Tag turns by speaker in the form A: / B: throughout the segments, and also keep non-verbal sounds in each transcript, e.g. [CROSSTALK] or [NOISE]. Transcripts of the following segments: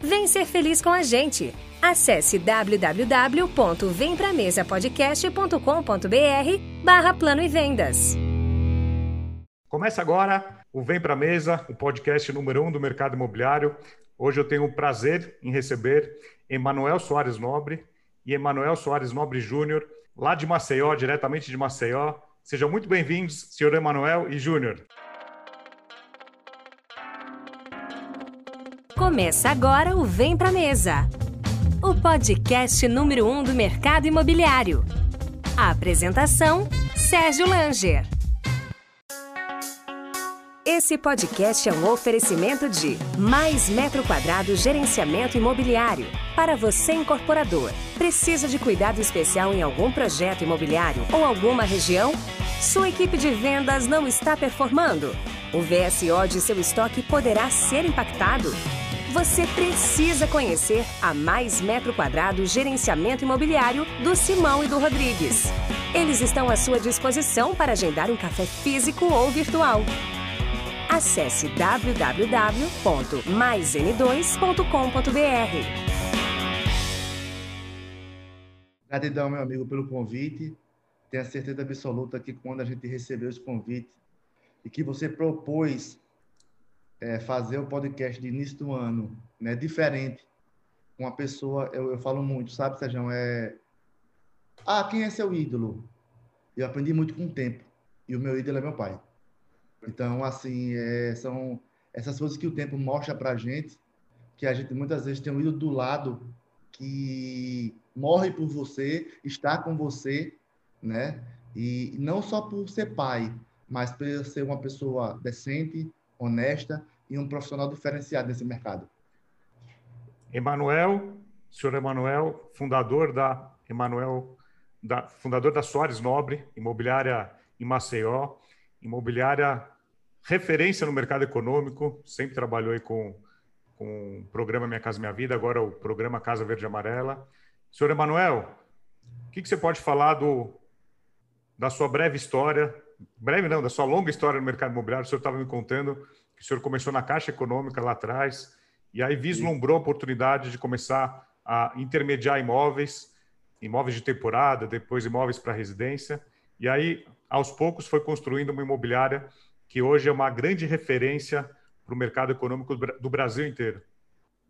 A: Vem ser feliz com a gente. Acesse www.vempramesapodcast.com.br barra Plano e Vendas.
B: Começa agora o Vem Pra Mesa, o podcast número um do mercado imobiliário. Hoje eu tenho o prazer em receber Emanuel Soares Nobre e Emanuel Soares Nobre Júnior, lá de Maceió, diretamente de Maceió. Sejam muito bem-vindos, senhor Emanuel e Júnior.
A: Começa agora o Vem Pra Mesa, o podcast número um do mercado imobiliário. A apresentação: Sérgio Langer. Esse podcast é um oferecimento de Mais Metro Quadrado Gerenciamento Imobiliário. Para você, incorporador, precisa de cuidado especial em algum projeto imobiliário ou alguma região? Sua equipe de vendas não está performando? O VSO de seu estoque poderá ser impactado? Você precisa conhecer a Mais Metro Quadrado Gerenciamento Imobiliário do Simão e do Rodrigues. Eles estão à sua disposição para agendar um café físico ou virtual. Acesse www.maisn2.com.br.
C: Gratidão, meu amigo, pelo convite. Tenho a certeza absoluta que quando a gente recebeu esse convite e que você propôs é, fazer o podcast de início do ano, né, diferente, uma pessoa, eu, eu falo muito, sabe, Sérgio? É, ah, quem é seu ídolo? Eu aprendi muito com o tempo, e o meu ídolo é meu pai. Então, assim, é, são essas coisas que o tempo mostra pra gente, que a gente muitas vezes tem um ídolo do lado que morre por você, está com você, né? E não só por ser pai, mas por ser uma pessoa decente, honesta e um profissional diferenciado nesse mercado.
B: Emanuel, senhor Emanuel, fundador da Emanuel, da, fundador da Soares Nobre, imobiliária em Maceió, imobiliária referência no mercado econômico, sempre trabalhou aí com, com o programa Minha Casa Minha Vida, agora o programa Casa Verde Amarela. Senhor Emanuel, o que, que você pode falar do, da sua breve história, breve não, da sua longa história no mercado imobiliário? O senhor estava me contando o senhor começou na Caixa Econômica lá atrás, e aí vislumbrou a oportunidade de começar a intermediar imóveis, imóveis de temporada, depois imóveis para residência, e aí, aos poucos, foi construindo uma imobiliária que hoje é uma grande referência para o mercado econômico do Brasil inteiro.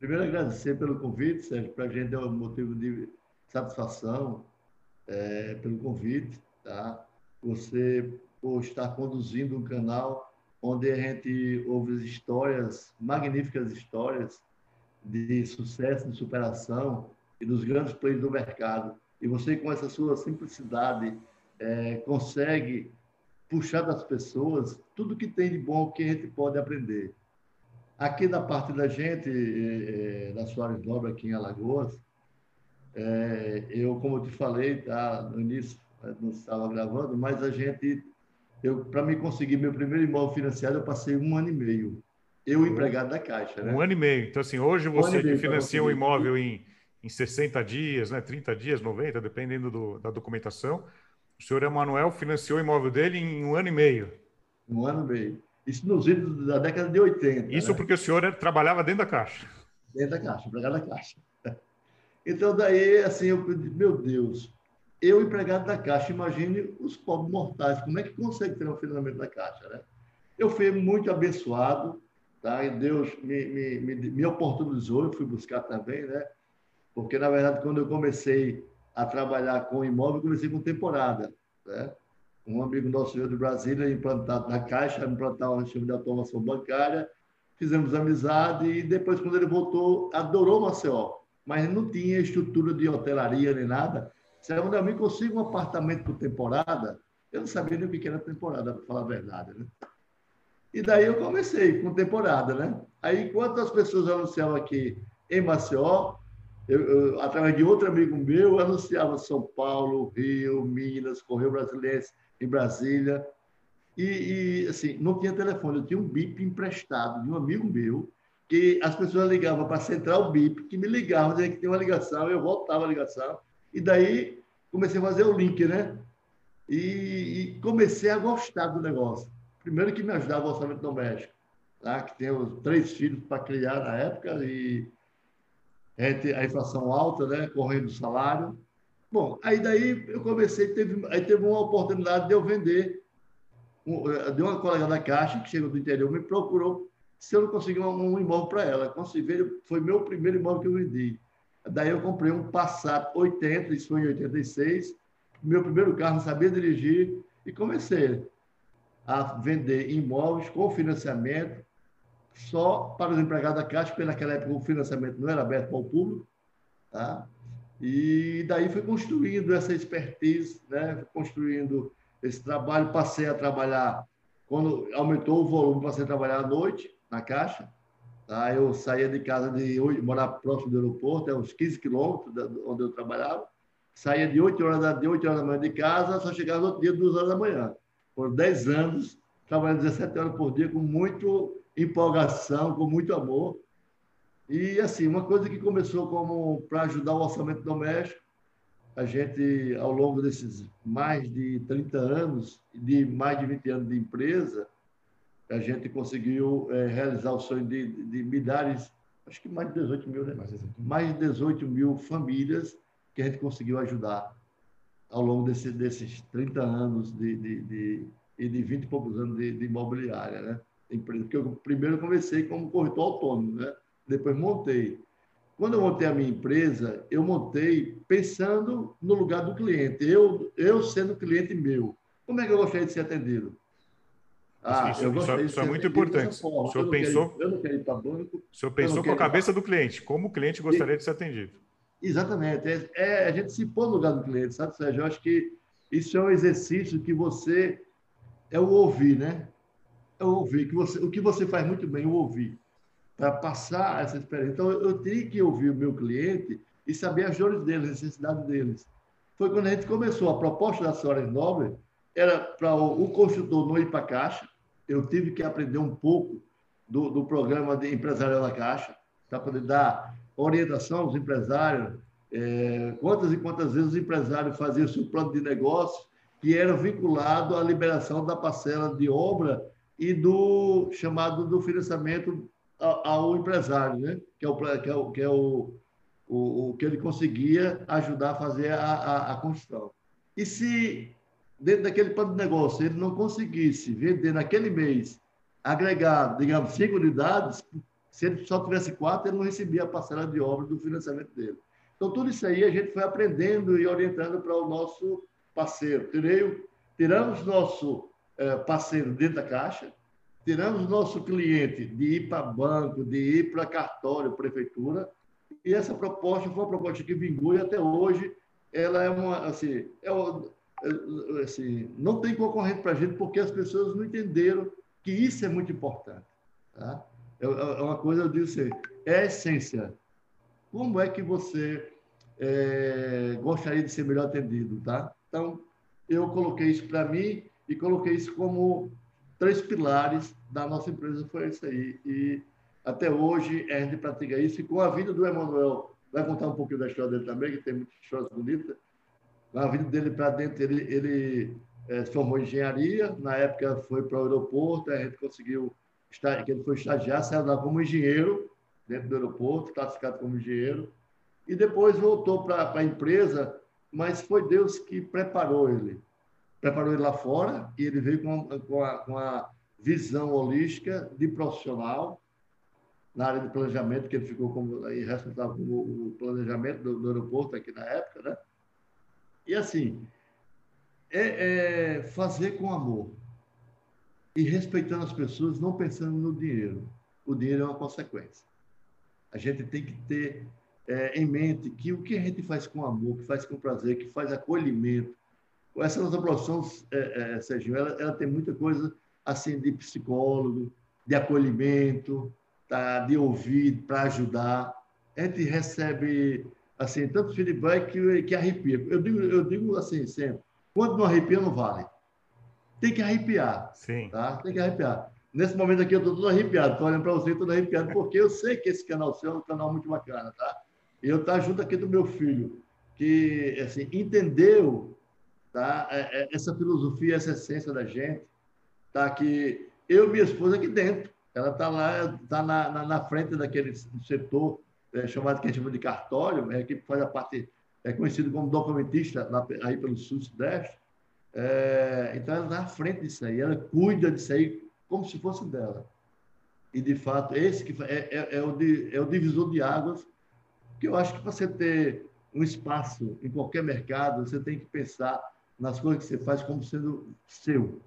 C: Primeiro, agradecer pelo convite, Sérgio, para a gente é um motivo de satisfação é, pelo convite, tá? Você por estar conduzindo um canal onde a gente ouve histórias, magníficas histórias de sucesso, de superação e dos grandes players do mercado. E você, com essa sua simplicidade, é, consegue puxar das pessoas tudo que tem de bom que a gente pode aprender. Aqui da parte da gente, é, é da Soares Nobre, aqui em Alagoas, é, eu, como eu te falei, tá, no início, não estava gravando, mas a gente eu para me conseguir meu primeiro imóvel financiado, eu passei um ano e meio. Eu, empregado da Caixa. Né?
B: Um ano e meio. Então, assim, hoje você um financia um imóvel em, em 60 dias, né, 30 dias, 90, dependendo do, da documentação, o senhor Emanuel financiou o imóvel dele em um ano e meio.
C: Um ano e meio. Isso nos idos da década de 80.
B: Isso né? porque o senhor trabalhava dentro da Caixa.
C: Dentro da Caixa, empregado da Caixa. [LAUGHS] Então, daí, assim, eu meu Deus, eu, empregado da Caixa, imagine os pobres mortais, como é que consegue ter um financiamento da Caixa, né? Eu fui muito abençoado, tá? E Deus me, me, me, me oportunizou, eu fui buscar também, né? Porque, na verdade, quando eu comecei a trabalhar com imóvel, eu comecei com temporada, né? um amigo nosso veio de Brasília, implantado na Caixa, implantar um sistema de automação bancária, fizemos amizade e depois, quando ele voltou, adorou Maceió, mas não tinha estrutura de hotelaria nem nada. Se meu amigo consiga um apartamento por temporada, eu não sabia nem o que era temporada, para falar a verdade, né? E daí eu comecei com temporada, né? Aí, enquanto as pessoas anunciavam aqui em Maceió, eu, eu, através de outro amigo meu, anunciava São Paulo, Rio, Minas, Correio Brasileiro em Brasília. E, e, assim, não tinha telefone, eu tinha um BIP emprestado de um amigo meu, que as pessoas ligavam para a central BIP, que me ligavam, dizendo que tinha uma ligação, eu voltava a ligação. E daí comecei a fazer o link, né? E, e comecei a gostar do negócio. Primeiro que me ajudava o orçamento doméstico, tá? que tenho três filhos para criar na época e a inflação alta, né? correndo o salário. Bom, aí daí eu comecei, teve, aí teve uma oportunidade de eu vender. De uma colega da Caixa, que chegou do interior, me procurou se eu não conseguir um, um imóvel para ela. Consegui, foi meu primeiro imóvel que eu vendi. Daí eu comprei um Passat 80, isso foi em 86, meu primeiro carro, não sabia dirigir, e comecei a vender imóveis com financiamento só para os empregados da Caixa, porque naquela época o financiamento não era aberto para o público, tá? E daí fui construindo essa expertise, né? construindo esse trabalho. Passei a trabalhar, quando aumentou o volume, passei a trabalhar à noite na Caixa. Tá? Eu saía de casa, de morar próximo do aeroporto, é uns 15 quilômetros onde eu trabalhava. Saía de 8 horas da, de 8 horas da manhã de casa, só chegava no outro dia, 2 horas da manhã por 10 anos, trabalhando 17 horas por dia com muita empolgação, com muito amor. E, assim, uma coisa que começou como para ajudar o orçamento doméstico, a gente, ao longo desses mais de 30 anos, de mais de 20 anos de empresa, a gente conseguiu é, realizar o sonho de, de milhares, acho que mais de 18 mil, né? Mais de 18 mil famílias que a gente conseguiu ajudar ao longo desse, desses 30 anos de, de, de, e de 20 e poucos anos de, de imobiliária, né? Porque eu primeiro comecei como corretor autônomo, né? Depois montei. Quando eu montei a minha empresa, eu montei pensando no lugar do cliente, eu, eu sendo cliente meu. Como é que eu gostaria de ser atendido?
B: Ah, isso, isso, isso é muito importante. O senhor pensou,
C: quero, eu não quero ir para banco.
B: O senhor pensou com a cabeça do cliente, como o cliente gostaria e, de ser atendido.
C: Exatamente. É, é, a gente se pôr no lugar do cliente, sabe, Sérgio? Eu acho que isso é um exercício que você. É o ouvir, né? É ouvir. Que você, o que você faz muito bem, o ouvir. Para passar essa experiência. Então, eu, eu tenho que ouvir o meu cliente e saber as dores deles, as necessidades deles. Foi quando a gente começou. A proposta da Senhora Nobre era para o, o construtor não ir para a Caixa. Eu tive que aprender um pouco do, do programa de empresarial da Caixa, para poder dar orientação aos empresários, é, quantas e quantas vezes o empresário fazia o seu plano de negócio que era vinculado à liberação da parcela de obra e do chamado do financiamento ao, empresário, né? que é o que é o, que, é o, o, o que ele conseguia ajudar a fazer a, a, a construção. E se dentro daquele plano de negócio ele não conseguisse vender naquele mês agregar, digamos, cinco unidades, se ele só tivesse quatro, ele não recebia a parcela de obra do financiamento dele. Então, tudo isso aí a gente foi aprendendo e orientando para o nosso parceiro. Tirei, tiramos nosso parceiro dentro da caixa, tiramos nosso cliente de ir para banco, de ir para cartório, prefeitura, e essa proposta foi uma proposta que vingou e até hoje ela é uma, assim, é, é assim não tem concorrente para a gente porque as pessoas não entenderam que isso é muito importante. Tá? É, é uma coisa, eu digo assim, é a essência. Como é que você é, gostaria de ser melhor atendido, tá? Então, eu coloquei isso para mim e coloquei isso como três pilares da nossa empresa, foi isso aí. E até hoje a gente pratica isso. E com a vida do Emanuel, vai contar um pouquinho da história dele também, que tem muitas histórias bonitas. Na vida dele para dentro, ele, ele é, formou engenharia, na época foi para o aeroporto, a gente conseguiu que ele foi estagiar, saiu lá como engenheiro, dentro do aeroporto, classificado como engenheiro, e depois voltou para a empresa, mas foi Deus que preparou ele. Preparou ele lá fora, e ele veio com, com, a, com a visão holística de profissional, na área de planejamento, que ele ficou como responsável pelo planejamento do, do, aeroporto aqui na época, né? E assim,
D: é, é fazer com amor e respeitando as pessoas, não pensando no dinheiro. O dinheiro é uma consequência. A gente tem que ter é, em mente que o que a gente faz com amor, que faz com prazer, que faz acolhimento, essa nossa profissão, é, é, Serginho, ela, ela, tem muita coisa assim de psicólogo, de acolhimento, tá, de ouvir para ajudar. A gente recebe assim tanto feedback que, que arrepia. Eu digo, eu digo assim sempre, quando não arrepia não vale. Tem que arrepiar. Sim. Tá? Tem que arrepiar. Nesse momento aqui eu estou todo arrepiado, estou olhando para você todo arrepiado, porque eu sei que esse canal seu é um canal muito bacana, tá? E eu estou junto aqui do meu filho, que assim, entendeu tá? É, é, essa filosofia, essa essência da gente, tá? que eu e minha esposa aqui dentro, ela está lá, está na, na, na, frente daquele setor é, chamado que a gente chama de cartório, é, que faz a parte, é conhecido como documentista lá, aí pelo sul-sudeste, é, então ela está à frente disso aí, ela cuida disso aí como se fosse dela. E, de fato, esse que é, é, é, o, de, é o divisor de águas, que eu acho que para você ter um espaço em qualquer mercado, você tem que pensar nas coisas que você faz como sendo seu,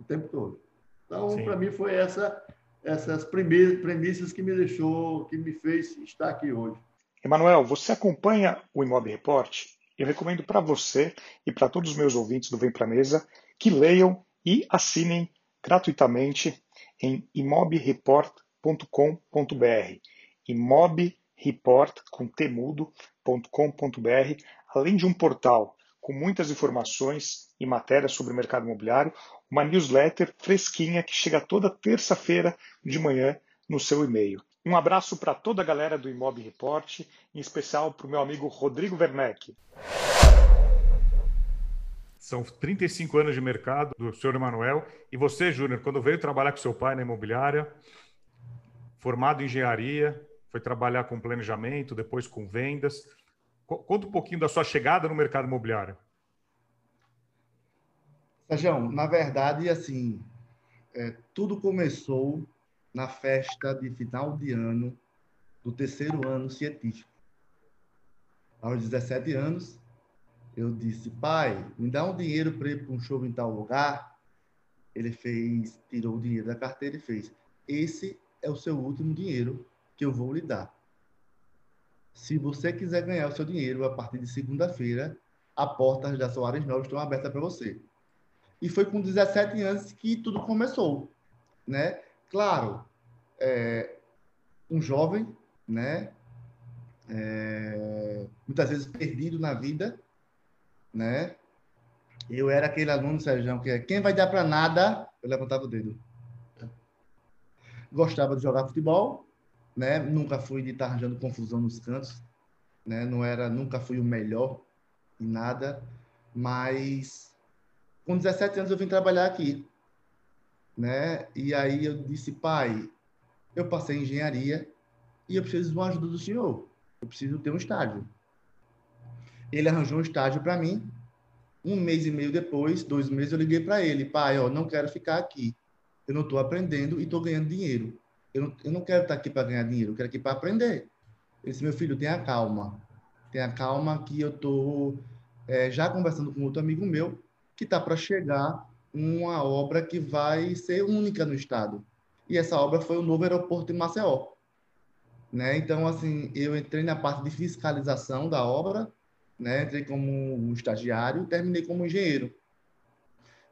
D: o tempo todo. Então, para mim, foi essa, essas premissas que me deixou, que me fez estar aqui hoje.
E: Emanuel, você acompanha o Imob Report? Eu recomendo para você e para todos os meus ouvintes do Vem Pra Mesa que leiam e assinem gratuitamente em imobreport.com.br. imobreport, além de um portal com muitas informações e matérias sobre o mercado imobiliário, uma newsletter fresquinha que chega toda terça-feira de manhã no seu e-mail. Um abraço para toda a galera do Imob Report, em especial para o meu amigo Rodrigo Werneck.
B: São 35 anos de mercado do senhor Emanuel. E você, Júnior, quando veio trabalhar com seu pai na imobiliária, formado em engenharia, foi trabalhar com planejamento, depois com vendas. Conta um pouquinho da sua chegada no mercado imobiliário.
D: Sérgio, na verdade, assim, é, tudo começou na festa de final de ano do terceiro ano científico. Aos 17 anos, eu disse, pai, me dá um dinheiro para ir para um show em tal lugar. Ele fez, tirou o dinheiro da carteira e fez. Esse é o seu último dinheiro que eu vou lhe dar. Se você quiser ganhar o seu dinheiro a partir de segunda-feira, as portas da Soares Novas estão abertas para você. E foi com 17 anos que tudo começou, né? Claro, é, um jovem, né? É, muitas vezes perdido na vida, né? Eu era aquele aluno, Sérgio, que é quem vai dar para nada, eu levantava o dedo. Gostava de jogar futebol, né? Nunca fui de estar arranjando confusão nos cantos, né? Não era, nunca fui o melhor em nada, mas com 17 anos eu vim trabalhar aqui, né? E aí eu disse, pai, eu passei em engenharia e eu preciso de uma ajuda do senhor. Eu preciso ter um estágio. Ele arranjou um estágio para mim. Um mês e meio depois, dois meses, eu liguei para ele. Pai, ó, não quero ficar aqui. Eu não estou aprendendo e estou ganhando dinheiro. Eu não, eu não quero estar aqui para ganhar dinheiro, eu quero aqui para aprender. Ele disse, meu filho, tenha calma. Tenha calma que eu estou é, já conversando com outro amigo meu que está para chegar uma obra que vai ser única no estado. E essa obra foi o novo aeroporto de Maceió. Né? Então, assim, eu entrei na parte de fiscalização da obra né? Entrei como um estagiário, terminei como engenheiro.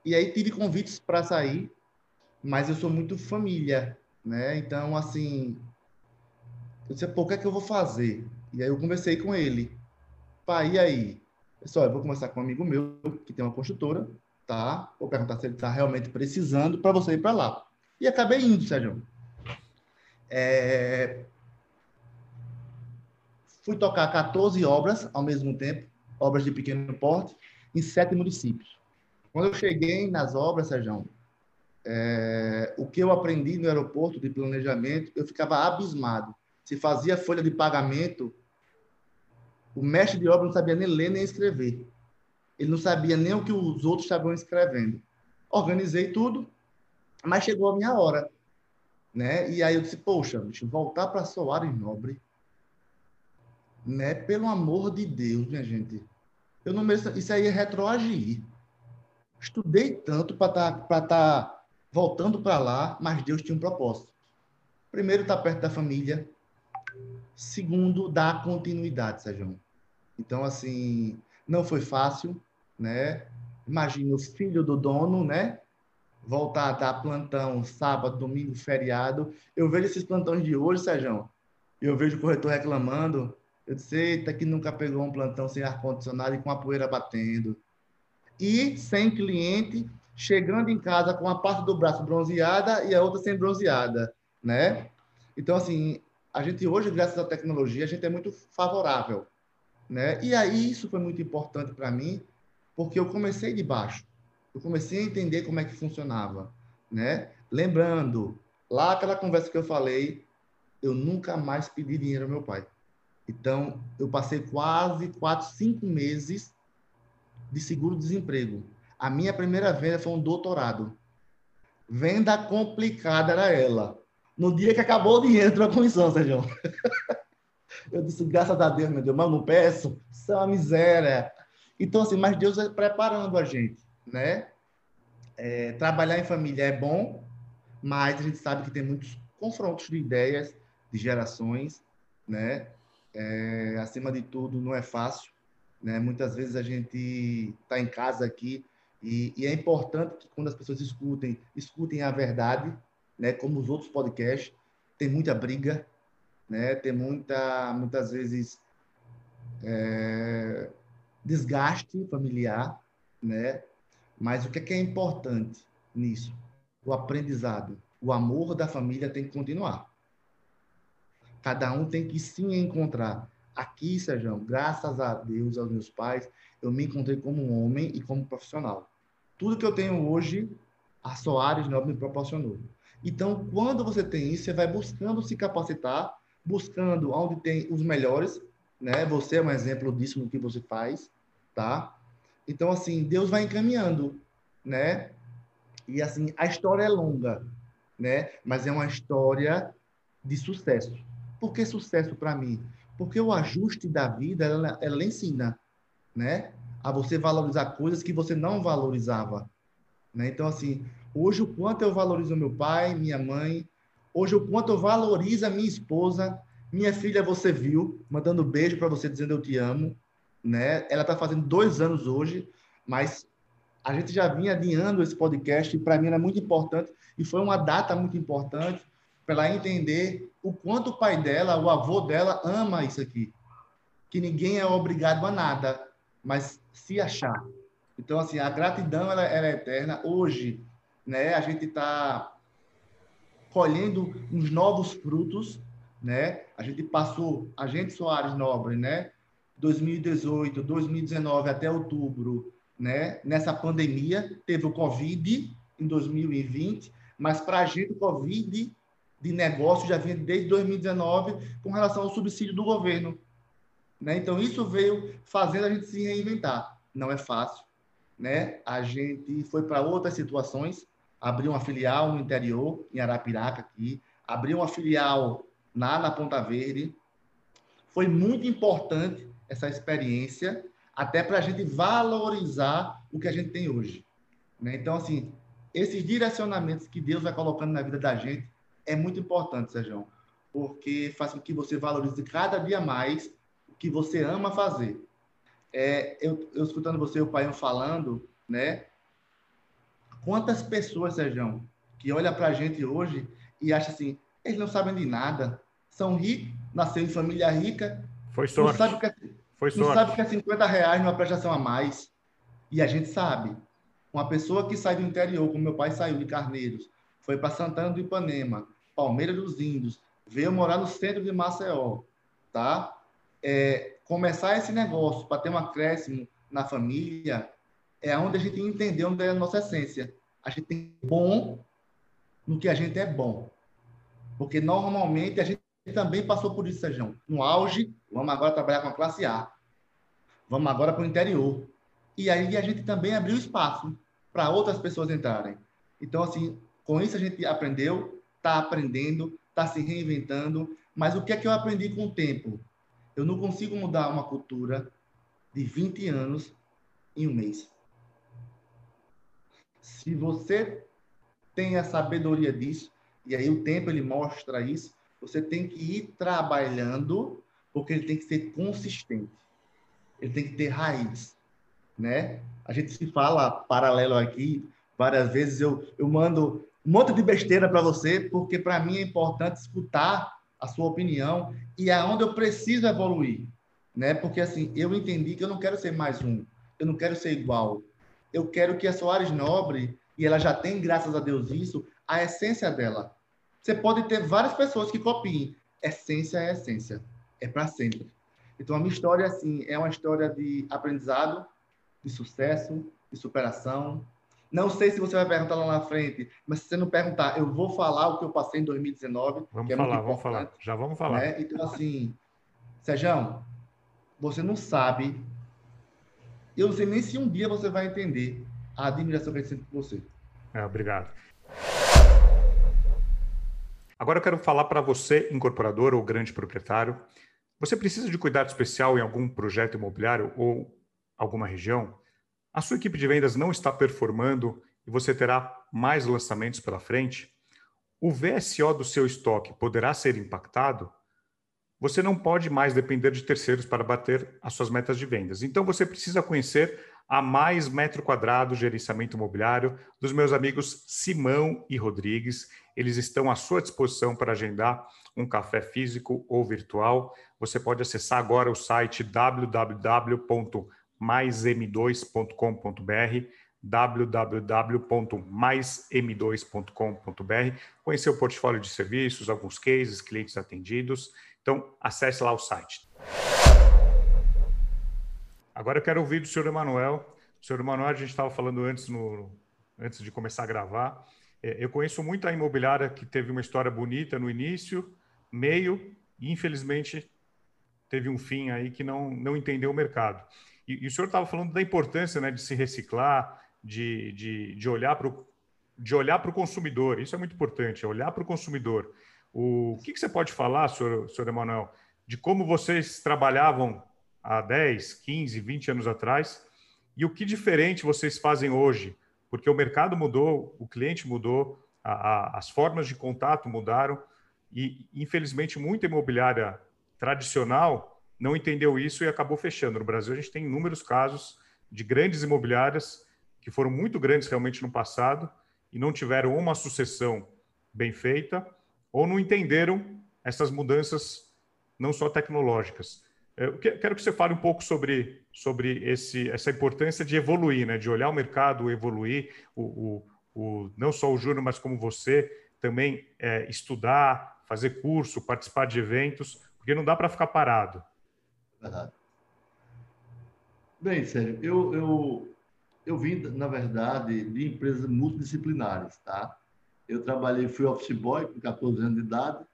D: E aí tive convites para sair, mas eu sou muito família, né? Então, assim, eu disse, pô, o que é que eu vou fazer? E aí eu conversei com ele. Pai, e aí? Pessoal, eu vou conversar com um amigo meu que tem uma construtora, tá? Vou perguntar se ele está realmente precisando para você ir para lá. E acabei indo, Sérgio. É, Fui tocar 14 obras ao mesmo tempo, obras de pequeno porte, em sete municípios. Quando eu cheguei nas obras, Sérgio, é, o que eu aprendi no aeroporto de planejamento, eu ficava abismado. Se fazia folha de pagamento, o mestre de obra não sabia nem ler nem escrever. Ele não sabia nem o que os outros estavam escrevendo. Organizei tudo, mas chegou a minha hora. Né? E aí eu disse, poxa, eu voltar para Soares Nobre né? Pelo amor de Deus, minha gente. Eu não mereço, isso aí é retroagir. estudei tanto para estar tá, tá voltando para lá, mas Deus tinha um propósito. Primeiro, estar tá perto da família. Segundo, dar continuidade, Sérgio. Então, assim, não foi fácil, né? Imagina o filho do dono, né? Voltar a dar plantão sábado, domingo, feriado. Eu vejo esses plantões de hoje, Sérgio. Eu vejo o corretor reclamando. Eu disse, eita, que nunca pegou um plantão sem ar-condicionado e com a poeira batendo. E sem cliente, chegando em casa com a parte do braço bronzeada e a outra sem bronzeada, né? Então, assim, a gente hoje, graças à tecnologia, a gente é muito favorável, né? E aí isso foi muito importante para mim, porque eu comecei de baixo. Eu comecei a entender como é que funcionava, né? Lembrando, lá aquela conversa que eu falei, eu nunca mais pedi dinheiro ao meu pai. Então, eu passei quase quatro, cinco meses de seguro-desemprego. A minha primeira venda foi um doutorado. Venda complicada era ela. No dia que acabou o dinheiro, entrou a comissão, Sérgio. [LAUGHS] Eu disse, graças a Deus, meu Deus, mas não peço. Isso é uma miséria. Então, assim, mas Deus é preparando a gente, né? É, trabalhar em família é bom, mas a gente sabe que tem muitos confrontos de ideias, de gerações, né? É, acima de tudo, não é fácil, né? Muitas vezes a gente está em casa aqui e, e, é importante que quando as pessoas escutem, escutem a verdade, né? Como os outros podcasts, tem muita briga, né? Tem muita, muitas vezes é, desgaste familiar, né? Mas o que é, que é importante nisso? O aprendizado, o amor da família tem que continuar. Cada um tem que se encontrar. Aqui, Sérgio, graças a Deus, aos meus pais, eu me encontrei como homem e como profissional. Tudo que eu tenho hoje, a Soares Nobre me proporcionou. Então, quando você tem isso, você vai buscando se capacitar, buscando onde tem os melhores, né? Você é um exemplo disso no que você faz, tá? Então, assim, Deus vai encaminhando, né? E, assim, a história é longa, né? Mas é uma história de sucesso. Por que sucesso para mim? Porque o ajuste da vida, ela, ela ensina, né? A você valorizar coisas que você não valorizava. Né? Então, assim, hoje o quanto eu valorizo meu pai, minha mãe, hoje o quanto eu valorizo a minha esposa, minha filha, você viu, mandando beijo para você, dizendo eu te amo, né? Ela está fazendo dois anos hoje, mas a gente já vinha adiando esse podcast e para mim era muito importante e foi uma data muito importante para ela entender o quanto o pai dela, o avô dela ama isso aqui. Que ninguém é obrigado a nada, mas se achar. Então, assim, a gratidão ela, ela é eterna. Hoje, né, a gente está colhendo uns novos frutos, né? A gente passou, a gente Soares Nobre, né? 2018, 2019 até outubro, né? Nessa pandemia, teve o Covid em 2020, mas para a gente o Covid de negócio já vinha desde 2019 com relação ao subsídio do governo. Né? Então, isso veio fazendo a gente se reinventar. Não é fácil. Né? A gente foi para outras situações, abriu uma filial no interior, em Arapiraca, aqui, abriu uma filial lá na Ponta Verde. Foi muito importante essa experiência, até para a gente valorizar o que a gente tem hoje. Né? Então, assim, esses direcionamentos que Deus vai colocando na vida da gente é muito importante, Sérgio, porque faz com que você valorize cada dia mais que você ama fazer. É, eu, eu escutando você e o pai falando, né? Quantas pessoas, Sérgio, que olha para a gente hoje e acha assim, eles não sabem de nada, são ricos, nasceu em família rica,
B: foi sorte.
D: Não sabe que é, Foi sorte. Não sabe que é 50 reais numa prestação a mais. E a gente sabe. Uma pessoa que sai do interior, como meu pai saiu de Carneiros, foi para Santana do Ipanema, Palmeira dos Índios, veio morar no centro de Maceió, tá? É, começar esse negócio para ter um acréscimo na família é onde a gente entender onde é a nossa essência. A gente tem bom no que a gente é bom. Porque normalmente a gente também passou por isso, Sérgio. No auge, vamos agora trabalhar com a classe A. Vamos agora para o interior. E aí a gente também abriu espaço para outras pessoas entrarem. Então, assim, com isso a gente aprendeu está aprendendo, está se reinventando. Mas o que é que eu aprendi com o tempo? Eu não consigo mudar uma cultura de 20 anos em um mês.
C: Se você tem a sabedoria disso, e aí o tempo ele mostra isso, você tem que ir trabalhando, porque ele tem que ser consistente. Ele tem que ter raiz, né? A gente se fala paralelo aqui, várias vezes eu, eu mando um monte de besteira para você, porque para mim é importante escutar a sua opinião e aonde eu preciso evoluir, né? Porque assim, eu entendi que eu não quero ser mais um, eu não quero ser igual. Eu quero que a Soares Nobre, e ela já tem, graças a Deus, isso, a essência dela. Você pode ter várias pessoas que copiem. Essência é essência. É para sempre. Então, a minha história, assim, é uma história de aprendizado, de sucesso, de superação, não sei se você vai perguntar lá na frente, mas se você não perguntar, eu vou falar o que eu passei em 2019.
B: Vamos é falar, vamos falar. Já vamos falar.
C: Né? Então, assim, Sérgio, você não sabe. Eu não sei nem se um dia você vai entender a admiração que eu sinto por você.
B: É, obrigado. Agora eu quero falar para você, incorporador ou grande proprietário. Você precisa de cuidado especial em algum projeto imobiliário ou alguma região? A sua equipe de vendas não está performando e você terá mais lançamentos pela frente, o VSO do seu estoque poderá ser impactado, você não pode mais depender de terceiros para bater as suas metas de vendas. Então você precisa conhecer a mais metro quadrado gerenciamento imobiliário dos meus amigos Simão e Rodrigues. Eles estão à sua disposição para agendar um café físico ou virtual. Você pode acessar agora o site www maism2.com.br, www.maism2.com.br, conhecer o portfólio de serviços, alguns cases, clientes atendidos. Então, acesse lá o site. Agora eu quero ouvir do senhor Emanuel. O senhor Emanuel, a gente estava falando antes, no, antes de começar a gravar. É, eu conheço muito a imobiliária que teve uma história bonita no início, meio, e infelizmente teve um fim aí que não, não entendeu o mercado. E, e o senhor estava falando da importância né, de se reciclar, de, de, de olhar para o de olhar para o consumidor. Isso é muito importante, é olhar para o consumidor. O que, que você pode falar, senhor, senhor Emanuel, de como vocês trabalhavam há 10, 15, 20 anos atrás e o que diferente vocês fazem hoje? Porque o mercado mudou, o cliente mudou, a, a, as formas de contato mudaram e, infelizmente, muita imobiliária tradicional não entendeu isso e acabou fechando. No Brasil, a gente tem inúmeros casos de grandes imobiliárias que foram muito grandes realmente no passado e não tiveram uma sucessão bem feita ou não entenderam essas mudanças não só tecnológicas. Eu quero que você fale um pouco sobre, sobre esse, essa importância de evoluir, né? de olhar o mercado, evoluir, o, o, o não só o Júnior, mas como você, também é, estudar, fazer curso, participar de eventos, porque não dá para ficar parado.
C: Bem, Sérgio, eu, eu, eu vim, na verdade, de empresas multidisciplinares, tá? Eu trabalhei, fui office boy com 14 anos de idade,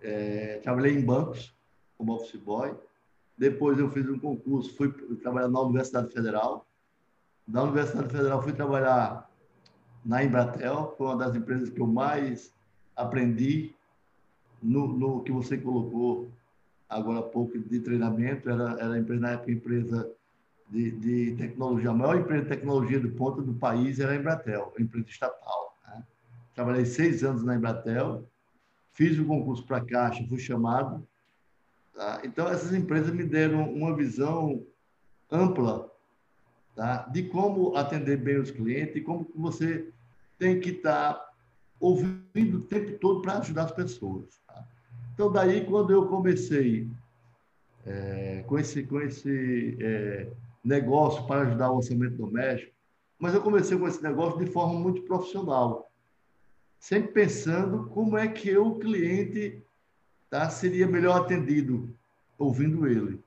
C: é, trabalhei em bancos como office boy, depois eu fiz um concurso, fui trabalhar na Universidade Federal, da Universidade Federal fui trabalhar na Embratel, foi uma das empresas que eu mais aprendi no, no que você colocou agora há pouco, de treinamento, era, era empresa, na época, empresa de, de tecnologia, a maior empresa de tecnologia do ponto do país era a Embratel, empresa estatal. Né? Trabalhei seis anos na Embratel, fiz o concurso para a Caixa, fui chamado. Tá? Então, essas empresas me deram uma visão ampla tá? de como atender bem os clientes e como você tem que estar tá ouvindo o tempo todo para ajudar as pessoas. Então, daí, quando eu comecei é, com esse, com esse é, negócio para ajudar o orçamento doméstico, mas eu comecei com esse negócio de forma muito profissional, sempre pensando como é que eu, o cliente, tá, seria melhor atendido ouvindo ele.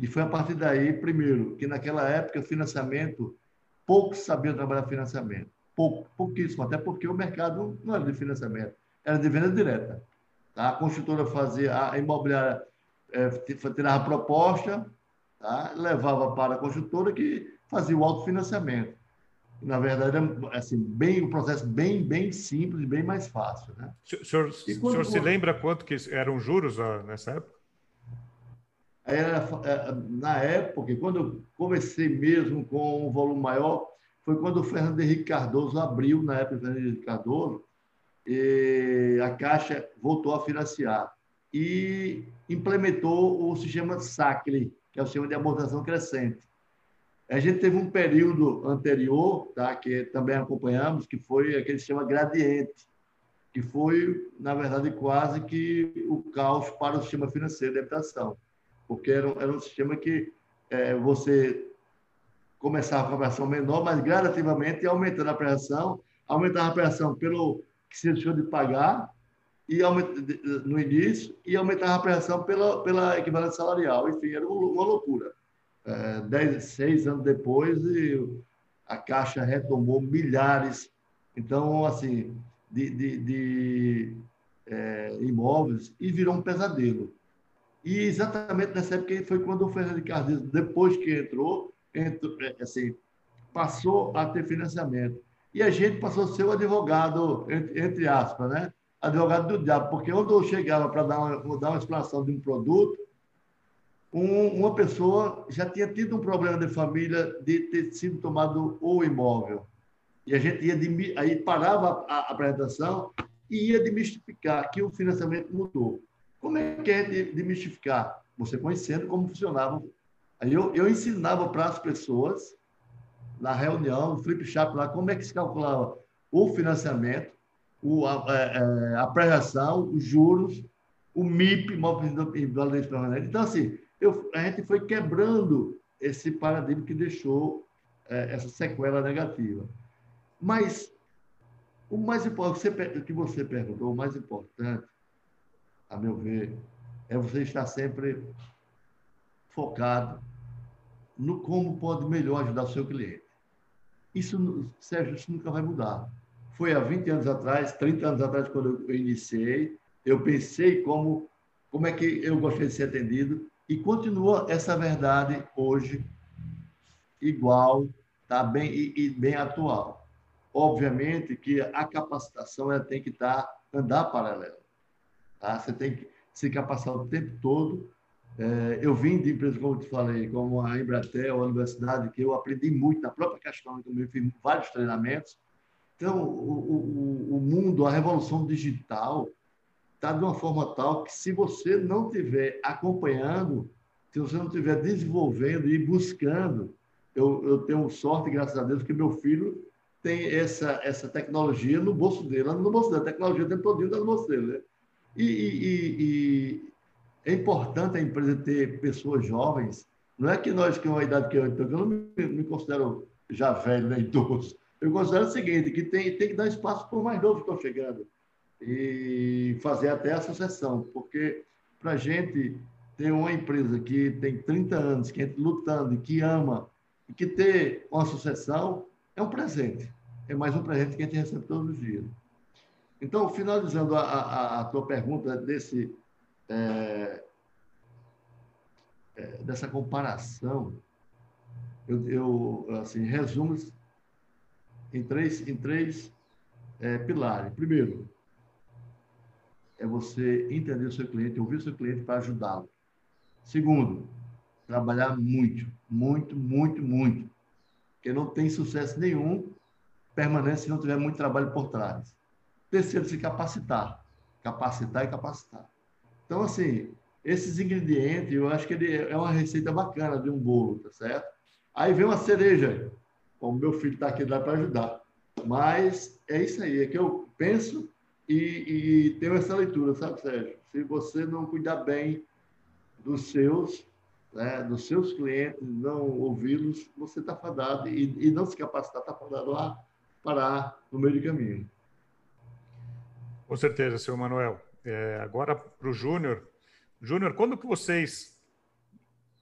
C: E foi a partir daí, primeiro, que naquela época, financiamento, poucos sabiam trabalhar financiamento. Pouco, pouquíssimo, até porque o mercado não era de financiamento, era de venda direta. Tá? A construtora fazia, a imobiliária é, tirava a proposta, tá? levava para a construtora que fazia o autofinanciamento. Na verdade, é assim, bem, um processo bem, bem simples, bem mais fácil. Né?
B: O senhor, quando, o senhor se lembra quanto que eram juros nessa época?
C: Era, é, na época, quando eu comecei mesmo com um volume maior, foi quando o Fernando Henrique Cardoso abriu, na época do Fernando Henrique Cardoso, a Caixa voltou a financiar e implementou o sistema SACLE, que é o sistema de amortização crescente. A gente teve um período anterior, tá, que também acompanhamos, que foi aquele sistema gradiente, que foi, na verdade, quase que o caos para o sistema financeiro de habitação, porque era, era um sistema que é, você começava com a pressão menor, mas gradativamente aumentando a pressão, aumentava a pressão pelo que se deixou de pagar e no início e aumentava a pressão pela, pela equivalência salarial. Enfim, era uma loucura. É, dez, seis anos depois, a Caixa retomou milhares. Então, assim, de, de, de é, imóveis e virou um pesadelo. E exatamente nessa época foi quando o Fernando Cardoso, depois que entrou, entrou, é, assim, passou a ter financiamento. E a gente passou a ser o advogado, entre, entre aspas, né? advogado do diabo, porque onde eu chegava para dar uma, dar uma explanação de um produto, um, uma pessoa já tinha tido um problema de família de ter sido tomado o imóvel. E a gente ia de, aí parava a, apresentação e ia demistificar que o financiamento mudou. Como é que é de, demistificar? Você conhecendo como funcionava. Aí eu, eu ensinava para as pessoas, na reunião, no flip chart lá, como é que se calculava o financiamento, o, a, a, é, é, a prestação, os juros, o MIP, Validez Permanente. Então, assim, eu, a gente foi quebrando esse paradigma que deixou é, essa sequela negativa. Mas o mais importante, o que você perguntou, o mais importante, a meu ver, é você estar sempre focado no como pode melhor ajudar o seu cliente. Isso, Sérgio, isso nunca vai mudar. Foi há 20 anos atrás, 30 anos atrás, quando eu iniciei, eu pensei como, como é que eu gostaria de ser atendido e continua essa verdade hoje igual, tá bem e, e bem atual. Obviamente que a capacitação ela tem que estar tá, andar paralelo. Tá? Você tem que se capacitar o tempo todo. É, eu vim de empresas, como eu te falei, como a Embratel, a universidade, que eu aprendi muito na própria questão, também fiz vários treinamentos. Então, o, o, o mundo, a revolução digital, está de uma forma tal que, se você não estiver acompanhando, se você não estiver desenvolvendo e buscando, eu, eu tenho sorte, graças a Deus, que meu filho tem essa, essa tecnologia no bolso dele, no bolso dele, a tecnologia todo está no bolso dele. Né? E, e, e, é importante a empresa ter pessoas jovens. Não é que nós, que é uma idade que eu, então, eu não me, considero já velho, nem né, idoso. Eu considero o seguinte, que tem, tem que dar espaço para os mais novos que estão chegando e fazer até a sucessão, porque para a gente ter uma empresa que tem 30 anos, que entra lutando e que ama, e que ter uma sucessão, é um presente. É mais um presente que a gente recebe todos os dias. Então, finalizando a, a, a tua pergunta desse, é, é, dessa comparação, eu, eu assim, resumo em três, em três é, pilares. Primeiro, é você entender o seu cliente, ouvir o seu cliente para ajudá-lo. Segundo, trabalhar muito, muito, muito, muito que não tem sucesso nenhum permanente se não tiver muito trabalho por trás. Terceiro, se capacitar. Capacitar e capacitar. Então, assim, esses ingredientes, eu acho que ele é uma receita bacana de um bolo, tá certo? Aí vem uma cereja, como meu filho está aqui lá para ajudar. Mas é isso aí, é que eu penso e, e tenho essa leitura, sabe, Sérgio? Se você não cuidar bem dos seus, né, dos seus clientes, não ouvi-los, você está fadado, e, e, não se capacitar, está fadado a parar no meio do caminho.
B: Com certeza, senhor Manuel. É, agora para o Júnior. Júnior, quando que vocês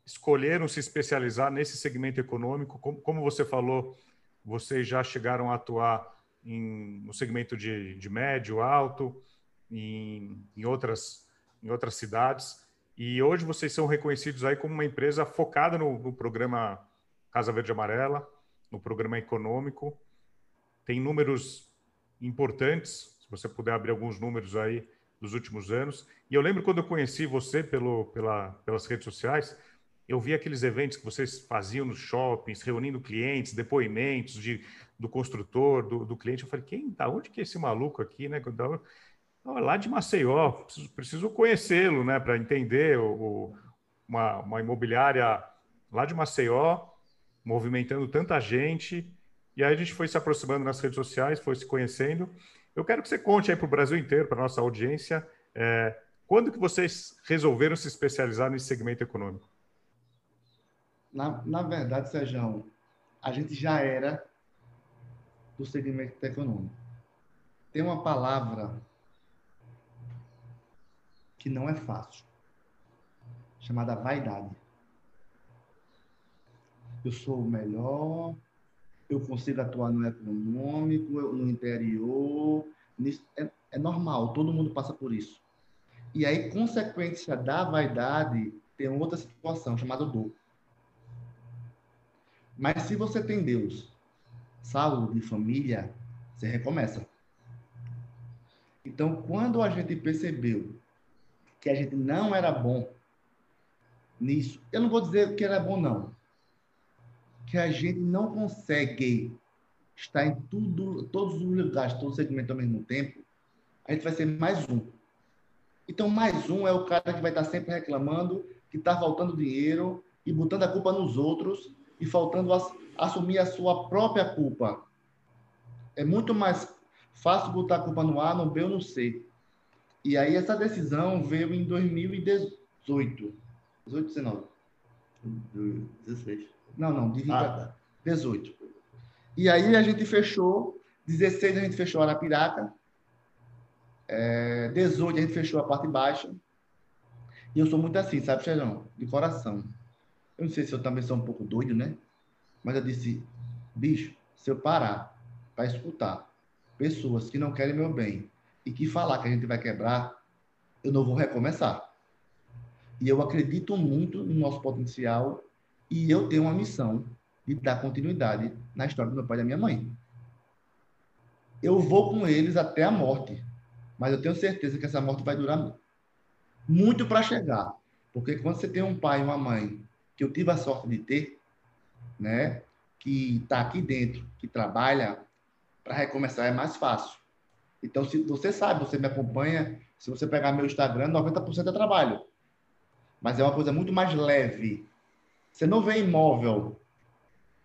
B: escolheram se especializar nesse segmento econômico? Como, como você falou, vocês já chegaram a atuar em, no segmento de, de médio, alto, em, em, outras, em outras cidades. E hoje vocês são reconhecidos aí como uma empresa focada no, no programa Casa Verde Amarela, no programa econômico. Tem números importantes, se você puder abrir alguns números aí dos últimos anos. E eu lembro quando eu conheci você pelo, pela, pelas redes sociais, eu vi aqueles eventos que vocês faziam nos shoppings, reunindo clientes, depoimentos de, do construtor, do, do cliente. Eu falei, quem, da onde que é esse maluco aqui, né? Lá de Maceió, preciso, preciso conhecê-lo, né, para entender o, o, uma, uma imobiliária lá de Maceió, movimentando tanta gente. E aí a gente foi se aproximando nas redes sociais, foi se conhecendo. Eu quero que você conte aí para o Brasil inteiro, para nossa audiência, é, quando que vocês resolveram se especializar nesse segmento econômico?
D: Na, na verdade, Sérgio, a gente já era do segmento econômico. Tem uma palavra que não é fácil, chamada vaidade. Eu sou o melhor, eu consigo atuar no econômico, no interior. É, é normal, todo mundo passa por isso. E aí, consequência da vaidade, tem outra situação chamada dor. Mas se você tem Deus, saúde família, você recomeça. Então, quando a gente percebeu que a gente não era bom nisso, eu não vou dizer que era bom, não. Que a gente não consegue estar em tudo, todos os lugares, todos os segmentos ao mesmo tempo, a gente vai ser mais um. Então, mais um é o cara que vai estar sempre reclamando que está faltando dinheiro e botando a culpa nos outros e faltando assumir a sua própria culpa. É muito mais fácil botar a culpa no A, no B ou no C. E aí essa decisão veio em 2018. 18, 19. 16. Não, não, de 20, ah, 18. Tá. E aí a gente fechou, 16 a gente fechou Arapiraca, é, 18 a gente fechou a parte baixa. E eu sou muito assim, sabe, Xerão? De coração. Eu não sei se eu também sou um pouco doido, né? Mas eu disse, bicho, se eu parar para escutar pessoas que não querem meu bem e que falar que a gente vai quebrar, eu não vou recomeçar. E eu acredito muito no nosso potencial e eu tenho uma missão de dar continuidade na história do meu pai e da minha mãe. Eu vou com eles até a morte, mas eu tenho certeza que essa morte vai durar muito para chegar. Porque quando você tem um pai e uma mãe que eu tive a sorte de ter, né, que está aqui dentro, que trabalha, para recomeçar é mais fácil. Então, se você sabe, você me acompanha, se você pegar meu Instagram, 90% é trabalho. Mas é uma coisa muito mais leve. Você não vê imóvel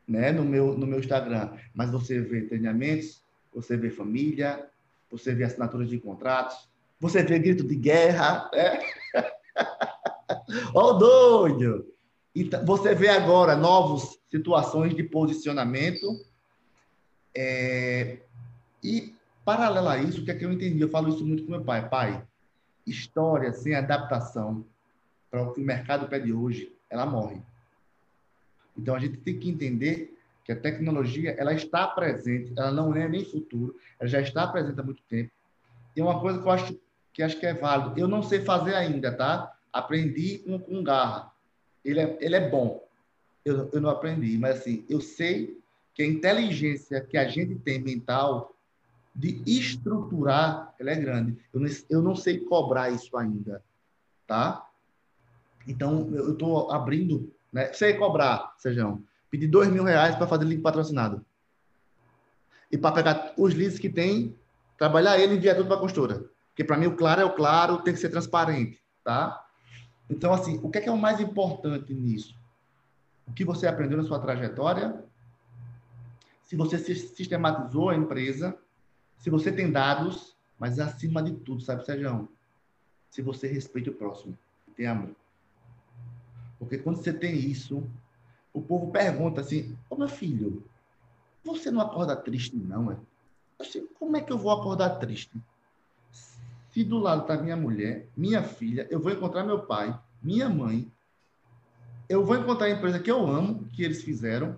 D: né, no, meu, no meu Instagram, mas você vê treinamentos, você vê família, você vê assinaturas de contratos, você vê grito de guerra. Né? [LAUGHS] Ó, o doido! Então, você vê agora novas situações de posicionamento. É, e, paralelo a isso, o que é que eu entendi? Eu falo isso muito com meu pai. Pai, história sem adaptação para o que o mercado pede hoje, ela morre. Então, a gente tem que entender que a tecnologia ela está presente, ela não é nem futuro, ela já está presente há muito tempo. E uma coisa que eu acho que acho que é válido, eu não sei fazer ainda, tá? Aprendi com, com garra ele é, ele é bom. Eu, eu não aprendi, mas assim, eu sei que a inteligência que a gente tem mental de estruturar, ela é grande. Eu não, eu não sei cobrar isso ainda, tá? Então, eu estou abrindo, né? Sei cobrar, Sejão. Pedir dois mil reais para fazer link patrocinado. E para pegar os leads que tem, trabalhar ele e enviar tudo para a costura. Porque para mim o claro é o claro, tem que ser transparente, tá? Então, assim, o que é, que é o mais importante nisso? O que você aprendeu na sua trajetória? Se você sistematizou a empresa, se você tem dados, mas acima de tudo, sabe, Sérgio? Se você respeita o próximo, tem amor. Porque quando você tem isso, o povo pergunta assim: Ô meu filho, você não acorda triste, não, é? Assim, como é que eu vou acordar triste? Se do lado está minha mulher, minha filha, eu vou encontrar meu pai, minha mãe, eu vou encontrar a empresa que eu amo, que eles fizeram,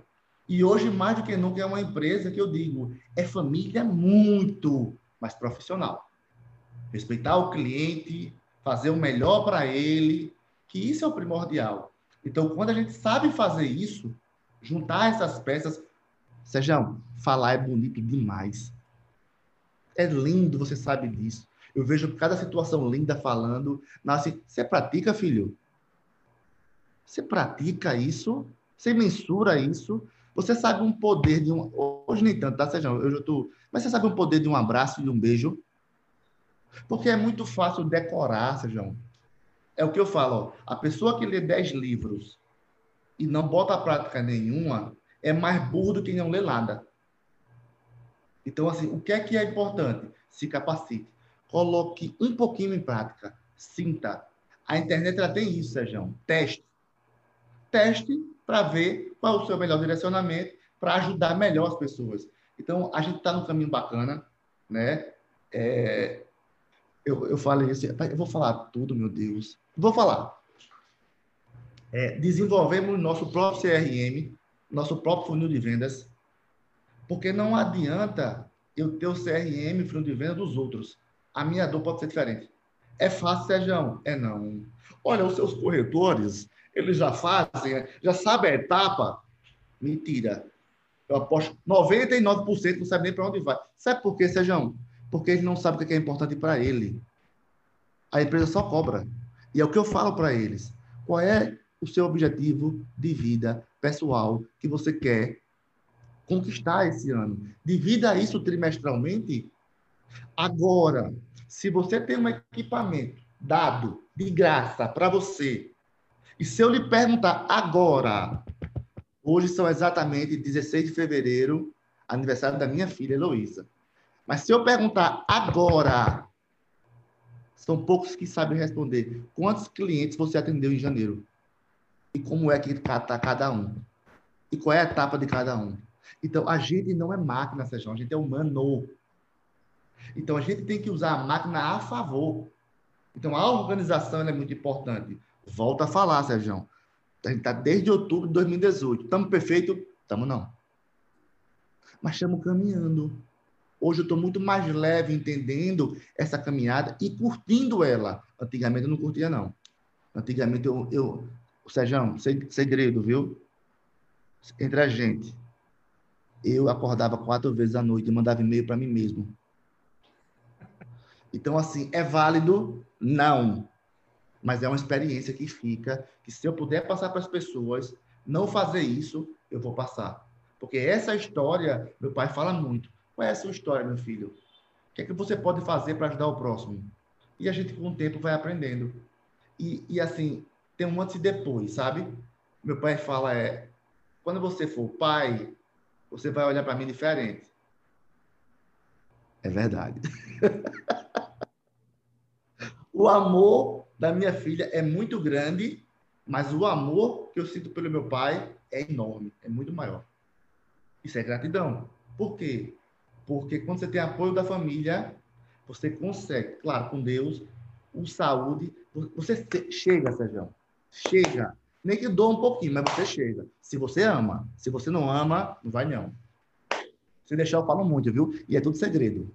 D: e hoje, mais do que nunca, é uma empresa que eu digo, é família muito mais profissional. Respeitar o cliente, fazer o melhor para ele, que isso é o primordial. Então, quando a gente sabe fazer isso, juntar essas peças, Sejam, falar é bonito demais. É lindo, você sabe disso. Eu vejo cada situação linda falando. Nasce, você pratica, filho? Você pratica isso? Você mensura isso? Você sabe um poder de um. Hoje nem tanto, tá, Sérgio? Eu já tô. Mas você sabe um poder de um abraço e de um beijo? Porque é muito fácil decorar, Sérgio. É o que eu falo, ó. a pessoa que lê 10 livros e não bota a prática nenhuma é mais burro do que não lê nada. Então, assim, o que é que é importante? Se capacite. Coloque um pouquinho em prática. Sinta. A internet ela tem isso, Sérgio. Teste. Teste para ver qual é o seu melhor direcionamento para ajudar melhor as pessoas. Então, a gente está no caminho bacana, né? É, eu, eu falei assim, eu vou falar tudo, meu Deus. Vou falar. É, desenvolvemos nosso próprio CRM, nosso próprio funil de vendas, porque não adianta eu ter o CRM, funil de venda dos outros. A minha dor pode ser diferente. É fácil, Sérgio? É não. Olha, os seus corretores, eles já fazem, já sabem a etapa. Mentira. Eu aposto 99% não sabe nem para onde vai. Sabe por quê, Sérgio? Porque ele não sabe o que é importante para ele. A empresa só cobra. E é o que eu falo para eles. Qual é o seu objetivo de vida pessoal que você quer conquistar esse ano? Divida isso trimestralmente. Agora, se você tem um equipamento dado de graça para você, e se eu lhe perguntar agora, hoje são exatamente 16 de fevereiro, aniversário da minha filha Heloísa. Mas se eu perguntar agora, são poucos que sabem responder. Quantos clientes você atendeu em janeiro? E como é que está cada um? E qual é a etapa de cada um? Então, a gente não é máquina, Sérgio, a gente é humano. Então, a gente tem que usar a máquina a favor. Então, a organização é muito importante. Volta a falar, Sérgio. A gente está desde outubro de 2018. Estamos perfeitos? Estamos não. Mas estamos caminhando. Hoje eu estou muito mais leve entendendo essa caminhada e curtindo ela. Antigamente eu não curtia, não. Antigamente eu. eu Sérgio, segredo, viu? Entre a gente. Eu acordava quatro vezes à noite e mandava e-mail para mim mesmo. Então, assim, é válido? Não. Mas é uma experiência que fica, que se eu puder passar para as pessoas, não fazer isso, eu vou passar. Porque essa história, meu pai fala muito. Qual é a sua história, meu filho? O que é que você pode fazer para ajudar o próximo? E a gente, com o tempo, vai aprendendo. E, e assim, tem um antes e depois, sabe? Meu pai fala é, quando você for pai, você vai olhar para mim diferente. É verdade. [LAUGHS] o amor da minha filha é muito grande, mas o amor que eu sinto pelo meu pai é enorme, é muito maior. Isso é gratidão. Por quê? Porque quando você tem apoio da família, você consegue, claro, com Deus, o saúde, você chega, Sérgio. Chega. Nem que doa um pouquinho, mas você chega. Se você ama. Se você não ama, não vai não. Se deixar, eu falo muito, viu? E é tudo segredo.